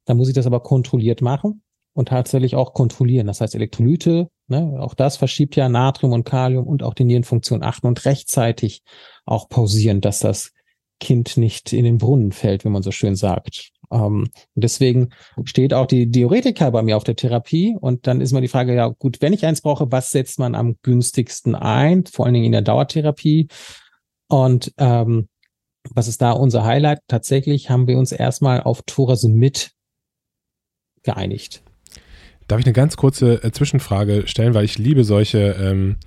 Dann muss ich das aber kontrolliert machen und tatsächlich auch kontrollieren. Das heißt, Elektrolyte, ne, auch das verschiebt ja Natrium und Kalium und auch die Nierenfunktion achten und rechtzeitig auch pausieren, dass das Kind nicht in den Brunnen fällt, wenn man so schön sagt. Ähm, deswegen steht auch die Diuretika bei mir auf der Therapie. Und dann ist mal die Frage, ja gut, wenn ich eins brauche, was setzt man am günstigsten ein? Vor allen Dingen in der Dauertherapie. Und ähm, was ist da unser Highlight? Tatsächlich haben wir uns erstmal auf Thorasemid geeinigt. Darf ich eine ganz kurze äh, Zwischenfrage stellen, weil ich liebe solche ähm,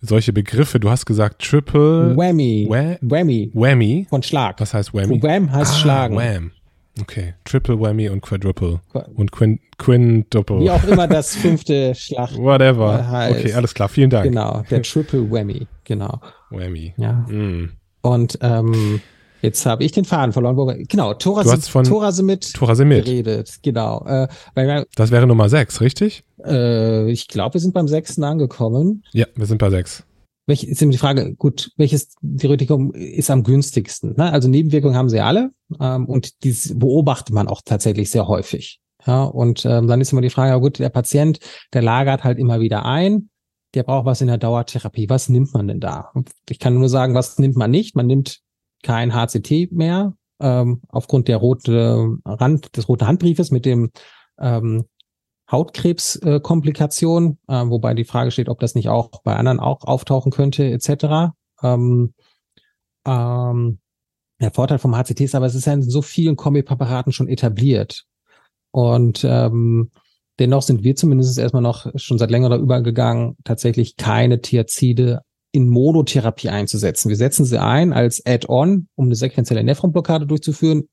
solche Begriffe. Du hast gesagt Triple Whammy. Wha Whammy. Whammy. Von Schlag. Was heißt Whammy? Wham heißt ah, Schlagen. Wham. Okay, Triple Whammy und Quadruple und Quin Quintuple. Wie auch immer das fünfte Schlag. Whatever. Heißt. Okay, alles klar, vielen Dank. Genau, der Triple Whammy, genau. Whammy. Ja. Mm. Und ähm, jetzt habe ich den Faden verloren. Genau, Thorasemid Thorasemid geredet, genau. Äh, weil, das wäre Nummer 6, richtig? Äh, ich glaube, wir sind beim sechsten angekommen. Ja, wir sind bei 6 welche ist immer die Frage, gut, welches Diuretikum ist am günstigsten? Ne? Also Nebenwirkungen haben sie alle ähm, und dies beobachtet man auch tatsächlich sehr häufig. Ja, und ähm, dann ist immer die Frage, ja gut, der Patient, der lagert halt immer wieder ein, der braucht was in der Dauertherapie. Was nimmt man denn da? Ich kann nur sagen, was nimmt man nicht? Man nimmt kein HCT mehr ähm, aufgrund der rote Rand, des roten Handbriefes mit dem ähm, Hautkrebskomplikationen, äh, äh, wobei die Frage steht, ob das nicht auch bei anderen auch auftauchen könnte, etc. Ähm, ähm, der Vorteil vom HCT ist aber, es ist ja in so vielen Kombipräparaten schon etabliert. Und ähm, dennoch sind wir zumindest erstmal noch schon seit längerer übergegangen, tatsächlich keine Thiazide in Monotherapie einzusetzen. Wir setzen sie ein als Add-on, um eine sequenzielle Nephronblockade durchzuführen,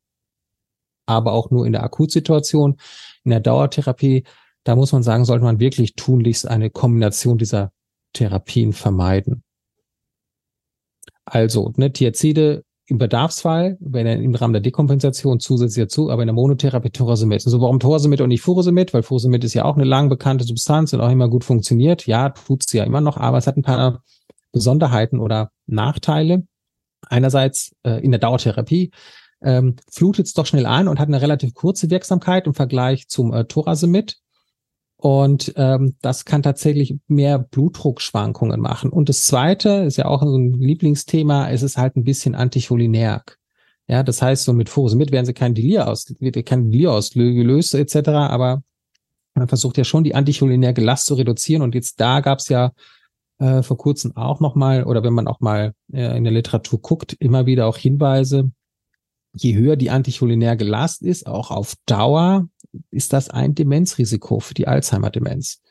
aber auch nur in der Akutsituation. In der Dauertherapie da muss man sagen, sollte man wirklich tunlichst eine Kombination dieser Therapien vermeiden. Also, ne, Thiazide im Bedarfsfall, wenn im Rahmen der Dekompensation zusätzlich dazu, aber in der Monotherapie Thorasemid. So, warum Thorasemid und nicht Furosemid? Weil Furosemid ist ja auch eine lang bekannte Substanz und auch immer gut funktioniert. Ja, tut's ja immer noch, aber es hat ein paar Besonderheiten oder Nachteile. Einerseits äh, in der Dauertherapie ähm, flutet es doch schnell an und hat eine relativ kurze Wirksamkeit im Vergleich zum äh, Thorasemid. Und ähm, das kann tatsächlich mehr Blutdruckschwankungen machen. Und das Zweite ist ja auch so ein Lieblingsthema, es ist halt ein bisschen anticholinerg. Ja, das heißt, so mit Furosemid werden sie kein Delir aus, wird kein Delir ausgelöst etc., aber man versucht ja schon die anticholinerge Last zu reduzieren. Und jetzt da gab es ja äh, vor kurzem auch nochmal, oder wenn man auch mal äh, in der Literatur guckt, immer wieder auch Hinweise, je höher die anticholinerge Last ist, auch auf Dauer, ist das ein Demenzrisiko für die Alzheimer-Demenz.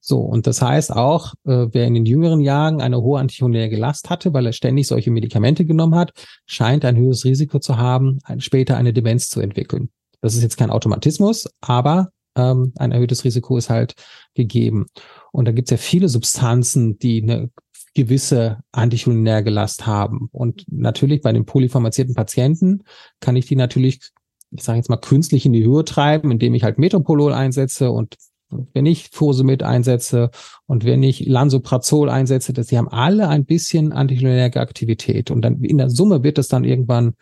So, und das heißt auch, äh, wer in den jüngeren Jahren eine hohe anticholinerge Last hatte, weil er ständig solche Medikamente genommen hat, scheint ein höheres Risiko zu haben, ein, später eine Demenz zu entwickeln. Das ist jetzt kein Automatismus, aber ähm, ein erhöhtes Risiko ist halt gegeben. Und da gibt es ja viele Substanzen, die eine gewisse anticholinerge Last haben. Und natürlich bei den polypharmazierten Patienten kann ich die natürlich, ich sage jetzt mal, künstlich in die Höhe treiben, indem ich halt Metropolol einsetze und wenn ich Furosemid einsetze und wenn ich Lansoprazol einsetze, dass die haben alle ein bisschen anticholinerge Aktivität. Und dann in der Summe wird es dann irgendwann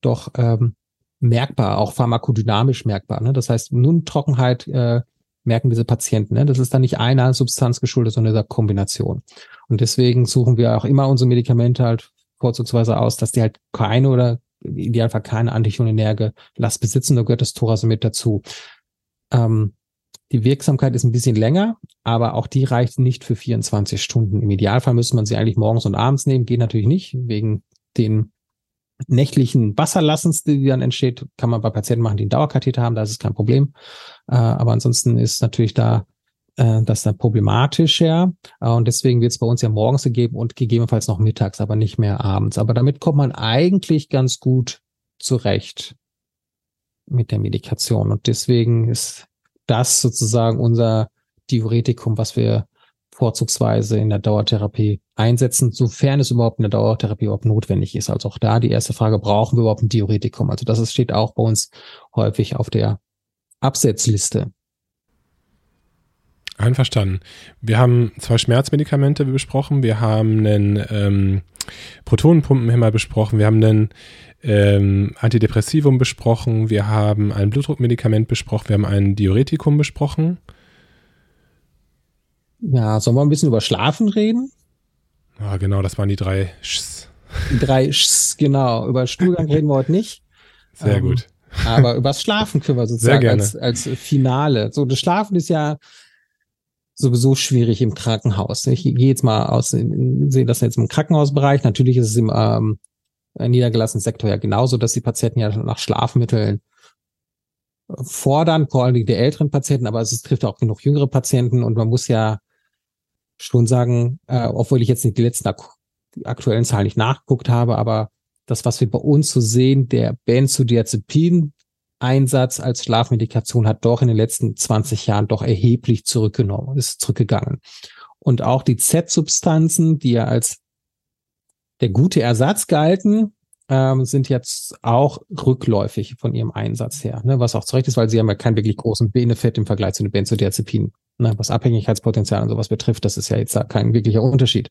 doch ähm, merkbar, auch pharmakodynamisch merkbar. Ne? Das heißt, nun Trockenheit äh, merken diese Patienten. Ne? Das ist dann nicht einer Substanz geschuldet, sondern dieser Kombination. Und deswegen suchen wir auch immer unsere Medikamente halt vorzugsweise aus, dass die halt keine oder idealfall keine anticholinerge Last besitzen. Da gehört das Thorasemid dazu. Ähm, die Wirksamkeit ist ein bisschen länger, aber auch die reicht nicht für 24 Stunden. Im Idealfall müsste man sie eigentlich morgens und abends nehmen. Geht natürlich nicht, wegen den nächtlichen Wasserlassens, die dann entsteht, kann man bei Patienten machen, die einen Dauerkatheter haben, da ist es kein Problem. Äh, aber ansonsten ist natürlich da äh, das dann problematisch, ja. Äh, und deswegen wird es bei uns ja morgens gegeben und gegebenenfalls noch mittags, aber nicht mehr abends. Aber damit kommt man eigentlich ganz gut zurecht mit der Medikation. Und deswegen ist das sozusagen unser Diuretikum, was wir vorzugsweise in der Dauertherapie einsetzen, sofern es überhaupt in der Dauertherapie überhaupt notwendig ist. Also auch da die erste Frage, brauchen wir überhaupt ein Diuretikum? Also das steht auch bei uns häufig auf der Absetzliste. Einverstanden. Wir haben zwei Schmerzmedikamente besprochen, wir haben einen ähm, Protonenpumpenhemmer besprochen, wir haben einen ähm, Antidepressivum besprochen, wir haben ein Blutdruckmedikament besprochen, wir haben ein Diuretikum besprochen. Ja, sollen wir ein bisschen über Schlafen reden? Ja, genau, das waren die drei Schs. Die drei Schs, genau. Über Stuhlgang reden wir heute nicht. Sehr ähm, gut. Aber übers Schlafen können wir sozusagen als, als Finale. So, das Schlafen ist ja sowieso schwierig im Krankenhaus. Ich gehe jetzt mal aus, sehe das jetzt im Krankenhausbereich. Natürlich ist es im ähm, niedergelassenen Sektor ja genauso, dass die Patienten ja nach Schlafmitteln fordern, vor allem die älteren Patienten, aber es trifft auch genug jüngere Patienten und man muss ja schon sagen, äh, obwohl ich jetzt nicht die letzten ak aktuellen Zahlen nicht nachgeguckt habe, aber das, was wir bei uns so sehen, der Benzodiazepin-Einsatz als Schlafmedikation hat doch in den letzten 20 Jahren doch erheblich zurückgenommen, ist zurückgegangen. Und auch die Z-Substanzen, die ja als der gute Ersatz galten, ähm, sind jetzt auch rückläufig von ihrem Einsatz her, ne, was auch zu Recht ist, weil sie haben ja keinen wirklich großen Benefit im Vergleich zu den Benzodiazepinen. Ne, was Abhängigkeitspotenzial und sowas betrifft, das ist ja jetzt kein wirklicher Unterschied.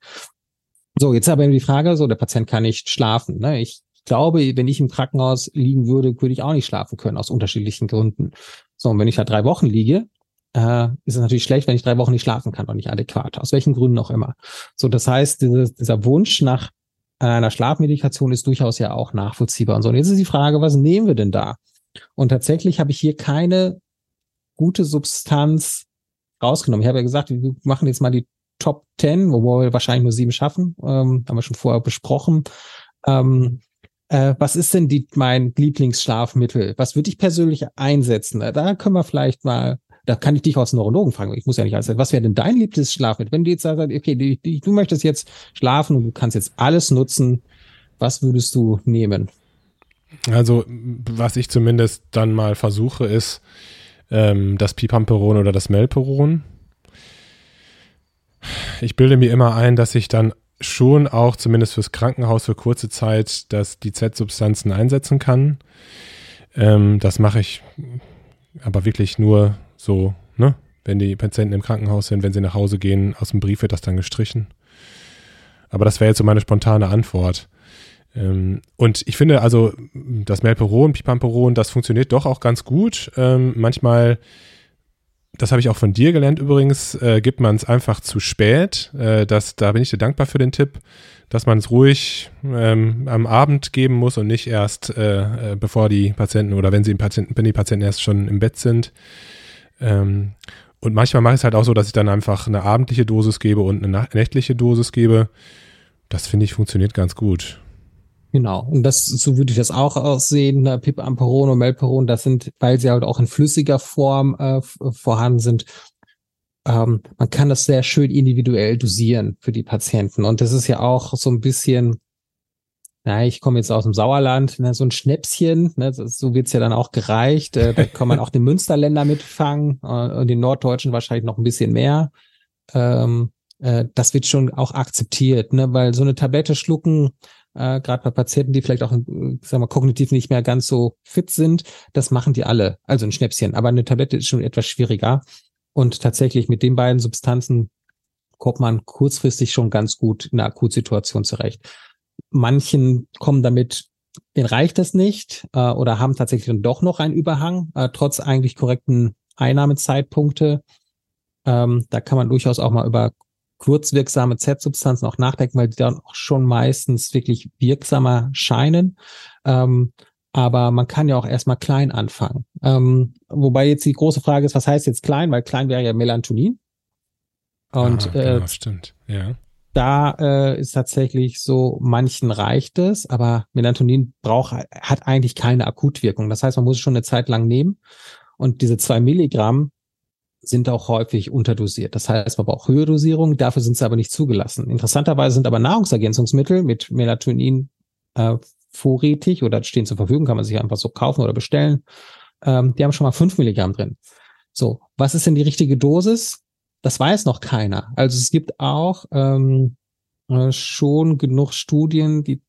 So, jetzt aber die Frage, so, der Patient kann nicht schlafen. Ne? Ich glaube, wenn ich im Krankenhaus liegen würde, würde ich auch nicht schlafen können, aus unterschiedlichen Gründen. So, und wenn ich da drei Wochen liege, äh, ist es natürlich schlecht, wenn ich drei Wochen nicht schlafen kann und nicht adäquat, aus welchen Gründen auch immer. So, das heißt, dieses, dieser Wunsch nach einer Schlafmedikation ist durchaus ja auch nachvollziehbar und so. Und jetzt ist die Frage, was nehmen wir denn da? Und tatsächlich habe ich hier keine gute Substanz rausgenommen. Ich habe ja gesagt, wir machen jetzt mal die Top 10, wo wir wahrscheinlich nur sieben schaffen. Ähm, haben wir schon vorher besprochen. Ähm, äh, was ist denn die, mein Lieblingsschlafmittel? Was würde ich persönlich einsetzen? Da können wir vielleicht mal da kann ich dich als Neurologen fragen. Ich muss ja nicht alles. Was wäre denn dein Lieblingsschlafmittel? Wenn du jetzt sagst, okay, du, du möchtest jetzt schlafen und du kannst jetzt alles nutzen, was würdest du nehmen? Also, was ich zumindest dann mal versuche, ist ähm, das Pipamperon oder das Melperon. Ich bilde mir immer ein, dass ich dann schon auch zumindest fürs Krankenhaus für kurze Zeit dass die Z-Substanzen einsetzen kann. Ähm, das mache ich aber wirklich nur so, ne? Wenn die Patienten im Krankenhaus sind, wenn sie nach Hause gehen, aus dem Brief wird das dann gestrichen. Aber das wäre jetzt so meine spontane Antwort. Ähm, und ich finde also, das Melperon, Pipamperon, das funktioniert doch auch ganz gut. Ähm, manchmal, das habe ich auch von dir gelernt übrigens, äh, gibt man es einfach zu spät. Äh, das, da bin ich dir dankbar für den Tipp, dass man es ruhig ähm, am Abend geben muss und nicht erst, äh, äh bevor die Patienten oder wenn sie Patienten, wenn die Patienten erst schon im Bett sind. Ähm, Und manchmal mache ich es halt auch so, dass ich dann einfach eine abendliche Dosis gebe und eine nächtliche Dosis gebe. Das finde ich funktioniert ganz gut. Genau. Und das, so würde ich das auch aussehen. Ne? Pip Amperon und Melperon, das sind, weil sie halt auch in flüssiger Form äh, vorhanden sind. Ähm, man kann das sehr schön individuell dosieren für die Patienten. Und das ist ja auch so ein bisschen, na, ich komme jetzt aus dem Sauerland, ne, so ein Schnäpschen, ne, so wird's ja dann auch gereicht. Äh, da kann man auch den Münsterländer mitfangen äh, und den Norddeutschen wahrscheinlich noch ein bisschen mehr. Ähm, äh, das wird schon auch akzeptiert, ne, weil so eine Tablette schlucken, äh, gerade bei Patienten, die vielleicht auch, sagen wir, kognitiv nicht mehr ganz so fit sind, das machen die alle. Also ein Schnäpschen. Aber eine Tablette ist schon etwas schwieriger. Und tatsächlich mit den beiden Substanzen kommt man kurzfristig schon ganz gut in einer Akutsituation zurecht. Manchen kommen damit, denen reicht das nicht äh, oder haben tatsächlich dann doch noch einen Überhang, äh, trotz eigentlich korrekten Einnahmezeitpunkte. Ähm, da kann man durchaus auch mal über kurzwirksame Z-Substanzen auch nachdenken, weil die dann auch schon meistens wirklich wirksamer scheinen. Ähm, aber man kann ja auch erstmal klein anfangen. Ähm, wobei jetzt die große Frage ist, was heißt jetzt klein? Weil klein wäre ja Melatonin. Und ah, genau, äh, stimmt, ja. Da äh, ist tatsächlich so, manchen reicht es, aber Melatonin braucht, hat eigentlich keine Akutwirkung. Das heißt, man muss es schon eine Zeit lang nehmen. Und diese zwei Milligramm sind auch häufig unterdosiert. Das heißt, man braucht höhere Dosierung, dafür sind sie aber nicht zugelassen. Interessanterweise sind aber Nahrungsergänzungsmittel mit Melatonin äh, vorrätig oder stehen zur Verfügung, kann man sich einfach so kaufen oder bestellen. Ähm, die haben schon mal fünf Milligramm drin. So, was ist denn die richtige Dosis? Das weiß noch keiner. Also es gibt auch ähm, äh, schon genug Studien, die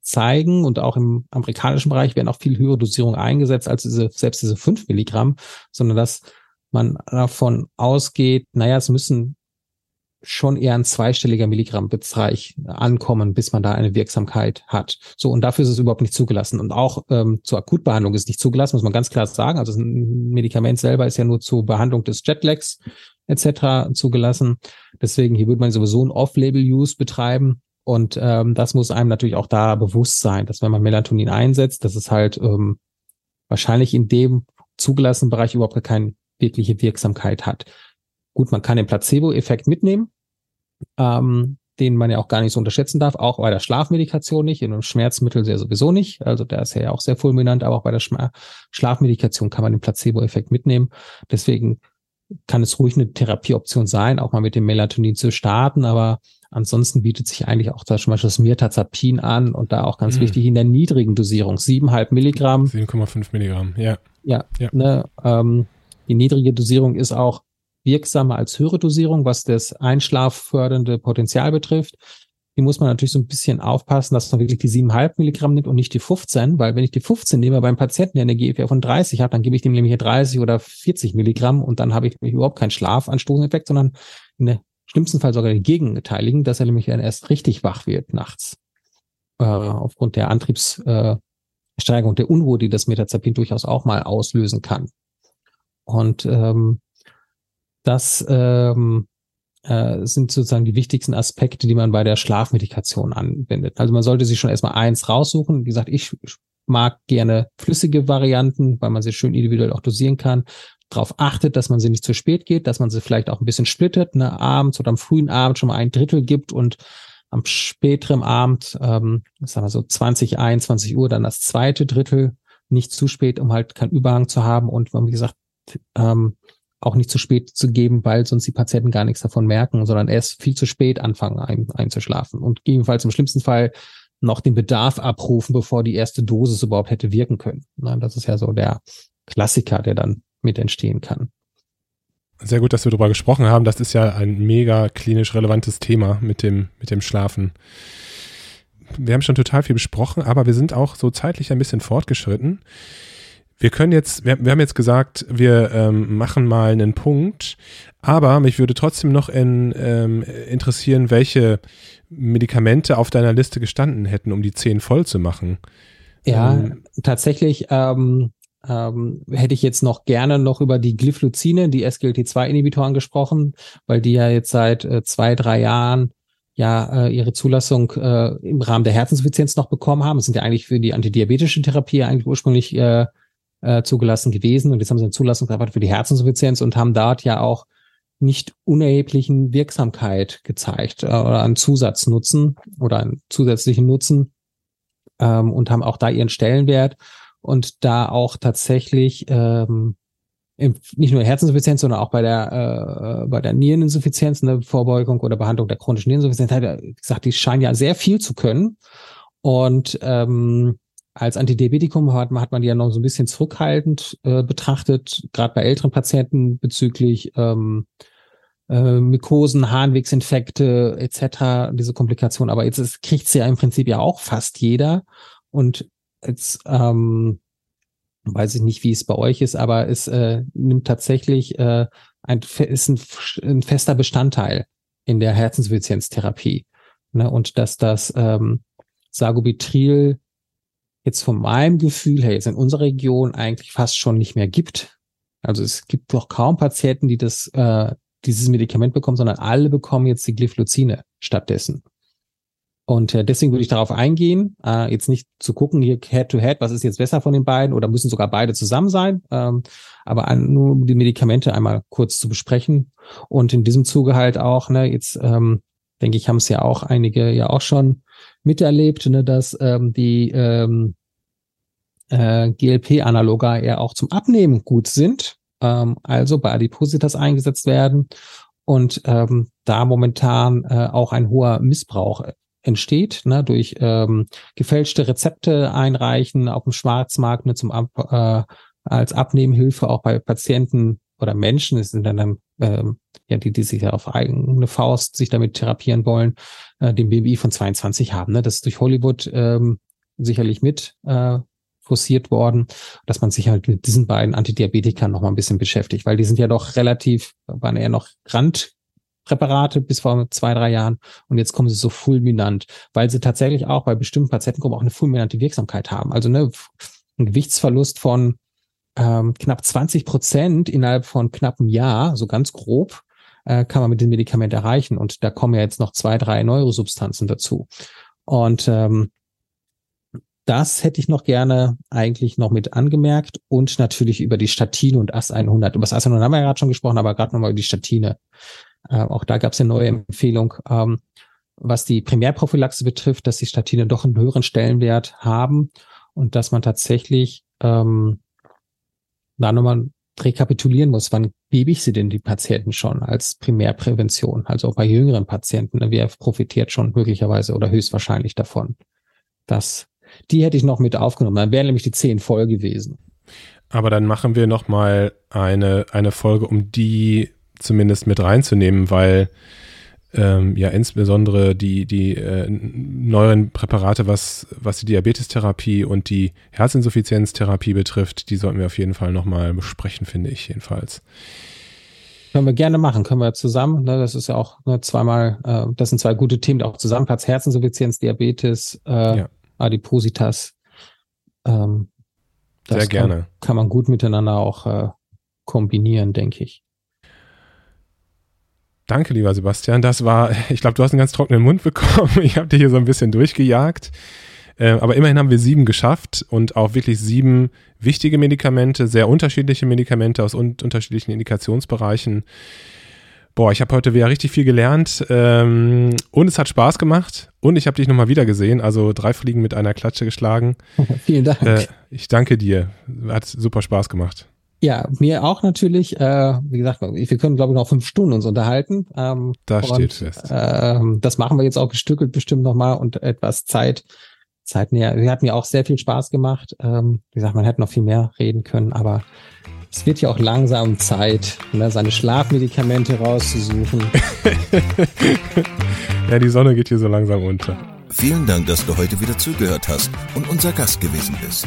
zeigen und auch im amerikanischen Bereich werden auch viel höhere Dosierungen eingesetzt als diese, selbst diese fünf Milligramm, sondern dass man davon ausgeht, naja, es müssen schon eher ein zweistelliger Milligrammbereich ankommen, bis man da eine Wirksamkeit hat. So, und dafür ist es überhaupt nicht zugelassen. Und auch ähm, zur Akutbehandlung ist nicht zugelassen, muss man ganz klar sagen. Also ein Medikament selber ist ja nur zur Behandlung des Jetlags etc. zugelassen. Deswegen hier würde man sowieso ein Off-Label-Use betreiben. Und ähm, das muss einem natürlich auch da bewusst sein, dass wenn man Melatonin einsetzt, dass es halt ähm, wahrscheinlich in dem zugelassenen Bereich überhaupt keine wirkliche Wirksamkeit hat. Gut, man kann den Placebo-Effekt mitnehmen, ähm, den man ja auch gar nicht so unterschätzen darf, auch bei der Schlafmedikation nicht, in einem Schmerzmittel sehr sowieso nicht. Also der ist ja auch sehr fulminant, aber auch bei der Schma Schlafmedikation kann man den Placebo-Effekt mitnehmen. Deswegen kann es ruhig eine Therapieoption sein, auch mal mit dem Melatonin zu starten, aber ansonsten bietet sich eigentlich auch da zum Beispiel das Mirtazapin an und da auch ganz mhm. wichtig in der niedrigen Dosierung, 7,5 Milligramm. 7,5 Milligramm, ja. Ja, ja. Ne, ähm, die niedrige Dosierung ist auch wirksamer als höhere Dosierung, was das einschlaffördernde Potenzial betrifft. Hier muss man natürlich so ein bisschen aufpassen, dass man wirklich die 7,5 Milligramm nimmt und nicht die 15, weil wenn ich die 15 nehme beim Patienten, der eine GFR von 30 hat, dann gebe ich dem nämlich hier 30 oder 40 Milligramm und dann habe ich nämlich überhaupt keinen Schlafanstoßeffekt, sondern der schlimmsten Fall sogar den Gegenteiligen, dass er nämlich dann erst richtig wach wird nachts. Äh, aufgrund der Antriebssteigerung äh, der Unruhe, die das Metazapin durchaus auch mal auslösen kann. Und ähm, das ähm, äh, sind sozusagen die wichtigsten Aspekte, die man bei der Schlafmedikation anwendet. Also man sollte sich schon erstmal eins raussuchen. Wie gesagt, ich mag gerne flüssige Varianten, weil man sie schön individuell auch dosieren kann. Darauf achtet, dass man sie nicht zu spät geht, dass man sie vielleicht auch ein bisschen splittet, ne, abends oder am frühen Abend schon mal ein Drittel gibt und am späteren Abend, ähm, sagen wir so 20, 21 Uhr, dann das zweite Drittel, nicht zu spät, um halt keinen Überhang zu haben und wie gesagt, ähm, auch nicht zu spät zu geben, weil sonst die Patienten gar nichts davon merken, sondern erst viel zu spät anfangen ein, einzuschlafen und gegebenenfalls im schlimmsten Fall noch den Bedarf abrufen, bevor die erste Dosis überhaupt hätte wirken können. Das ist ja so der Klassiker, der dann mit entstehen kann. Sehr gut, dass wir darüber gesprochen haben. Das ist ja ein mega klinisch relevantes Thema mit dem, mit dem Schlafen. Wir haben schon total viel besprochen, aber wir sind auch so zeitlich ein bisschen fortgeschritten. Wir können jetzt, wir, wir haben jetzt gesagt, wir ähm, machen mal einen Punkt, aber mich würde trotzdem noch in, ähm, interessieren, welche Medikamente auf deiner Liste gestanden hätten, um die zehn voll zu machen. Ja, ähm, tatsächlich ähm, ähm, hätte ich jetzt noch gerne noch über die Glyphluzine, die SGLT2-Inhibitoren gesprochen, weil die ja jetzt seit äh, zwei, drei Jahren ja äh, ihre Zulassung äh, im Rahmen der Herzinsuffizienz noch bekommen haben. Das sind ja eigentlich für die antidiabetische Therapie eigentlich ursprünglich äh, äh, zugelassen gewesen und jetzt haben sie eine Zulassungsarbeit für die Herzinsuffizienz und haben dort ja auch nicht unerheblichen Wirksamkeit gezeigt äh, oder einen Zusatznutzen oder einen zusätzlichen Nutzen ähm, und haben auch da ihren Stellenwert und da auch tatsächlich ähm, nicht nur Herzinsuffizienz, sondern auch bei der äh, bei der Niereninsuffizienz, eine Vorbeugung oder Behandlung der chronischen Niereninsuffizienz, hat er gesagt, die scheinen ja sehr viel zu können. Und ähm, als Antidiabetikum hat, hat man die ja noch so ein bisschen zurückhaltend äh, betrachtet, gerade bei älteren Patienten bezüglich ähm, äh, Mykosen, Harnwegsinfekte etc., diese Komplikationen. Aber jetzt kriegt sie ja im Prinzip ja auch fast jeder. Und jetzt ähm, weiß ich nicht, wie es bei euch ist, aber es äh, nimmt tatsächlich äh, ein, ist ein, ein fester Bestandteil in der Herzensinsuffizienztherapie. Ne? Und dass das ähm, Sagobitril jetzt von meinem Gefühl her jetzt in unserer Region eigentlich fast schon nicht mehr gibt. Also es gibt doch kaum Patienten, die das äh, dieses Medikament bekommen, sondern alle bekommen jetzt die Glyphlozine stattdessen. Und äh, deswegen würde ich darauf eingehen, äh, jetzt nicht zu gucken, hier Head-to-Head, -head, was ist jetzt besser von den beiden oder müssen sogar beide zusammen sein, ähm, aber an, nur die Medikamente einmal kurz zu besprechen. Und in diesem Zuge halt auch, ne, jetzt ähm, denke ich, haben es ja auch einige ja auch schon miterlebt, ne, dass ähm, die ähm, äh, GLP-Analoga eher auch zum Abnehmen gut sind, ähm, also bei Adipositas eingesetzt werden und ähm, da momentan äh, auch ein hoher Missbrauch entsteht, ne, durch ähm, gefälschte Rezepte einreichen auf dem Schwarzmarkt ne, zum Ab, äh, als Abnehmhilfe auch bei Patienten oder Menschen, es sind dann ähm, ja die, die sich auf eigene Faust sich damit therapieren wollen, äh, den BMI von 22 haben. Ne? Das ist durch Hollywood ähm, sicherlich mit äh, forciert worden, dass man sich halt mit diesen beiden Antidiabetikern noch mal ein bisschen beschäftigt, weil die sind ja doch relativ, waren eher noch Rand Präparate bis vor zwei, drei Jahren und jetzt kommen sie so fulminant, weil sie tatsächlich auch bei bestimmten Patientengruppen auch eine fulminante Wirksamkeit haben. Also ne, ein Gewichtsverlust von ähm, knapp 20 Prozent innerhalb von knapp einem Jahr, so ganz grob, äh, kann man mit dem Medikament erreichen. Und da kommen ja jetzt noch zwei, drei Neurosubstanzen dazu. Und ähm, das hätte ich noch gerne eigentlich noch mit angemerkt und natürlich über die Statine und AS100. Über das AS100 haben wir ja gerade schon gesprochen, aber gerade nochmal über die Statine. Äh, auch da gab es eine neue Empfehlung, ähm, was die Primärprophylaxe betrifft, dass die Statine doch einen höheren Stellenwert haben und dass man tatsächlich ähm, da nochmal rekapitulieren muss, wann gebe ich sie denn die Patienten schon als Primärprävention, also auch bei jüngeren Patienten, ne, wer profitiert schon möglicherweise oder höchstwahrscheinlich davon. Das, die hätte ich noch mit aufgenommen, dann wären nämlich die zehn voll gewesen. Aber dann machen wir nochmal eine, eine Folge, um die zumindest mit reinzunehmen, weil ähm, ja insbesondere die, die äh, neueren Präparate, was, was die Diabetestherapie und die Herzinsuffizienztherapie betrifft, die sollten wir auf jeden Fall nochmal besprechen, finde ich jedenfalls. Können wir gerne machen, können wir zusammen. Ne, das ist ja auch ne, zweimal, äh, das sind zwei gute Themen, die auch zusammenplatz. Herzinsuffizienz, Diabetes, äh, ja. Adipositas. Ähm, Sehr kann, gerne. Kann man gut miteinander auch äh, kombinieren, denke ich. Danke, lieber Sebastian. Das war, ich glaube, du hast einen ganz trockenen Mund bekommen. Ich habe dich hier so ein bisschen durchgejagt. Äh, aber immerhin haben wir sieben geschafft und auch wirklich sieben wichtige Medikamente, sehr unterschiedliche Medikamente aus un unterschiedlichen Indikationsbereichen. Boah, ich habe heute wieder richtig viel gelernt ähm, und es hat Spaß gemacht und ich habe dich nochmal wieder gesehen, also drei Fliegen mit einer Klatsche geschlagen. Vielen Dank. Äh, ich danke dir. Hat super Spaß gemacht. Ja, mir auch natürlich. Äh, wie gesagt, wir können, glaube ich, noch fünf Stunden uns unterhalten. Ähm, da steht fest. Äh, das machen wir jetzt auch gestückelt bestimmt nochmal und etwas Zeit, Zeit näher. Wir hatten ja auch sehr viel Spaß gemacht. Ähm, wie gesagt, man hätte noch viel mehr reden können, aber es wird ja auch langsam Zeit, ne, seine Schlafmedikamente rauszusuchen. ja, die Sonne geht hier so langsam unter. Vielen Dank, dass du heute wieder zugehört hast und unser Gast gewesen bist.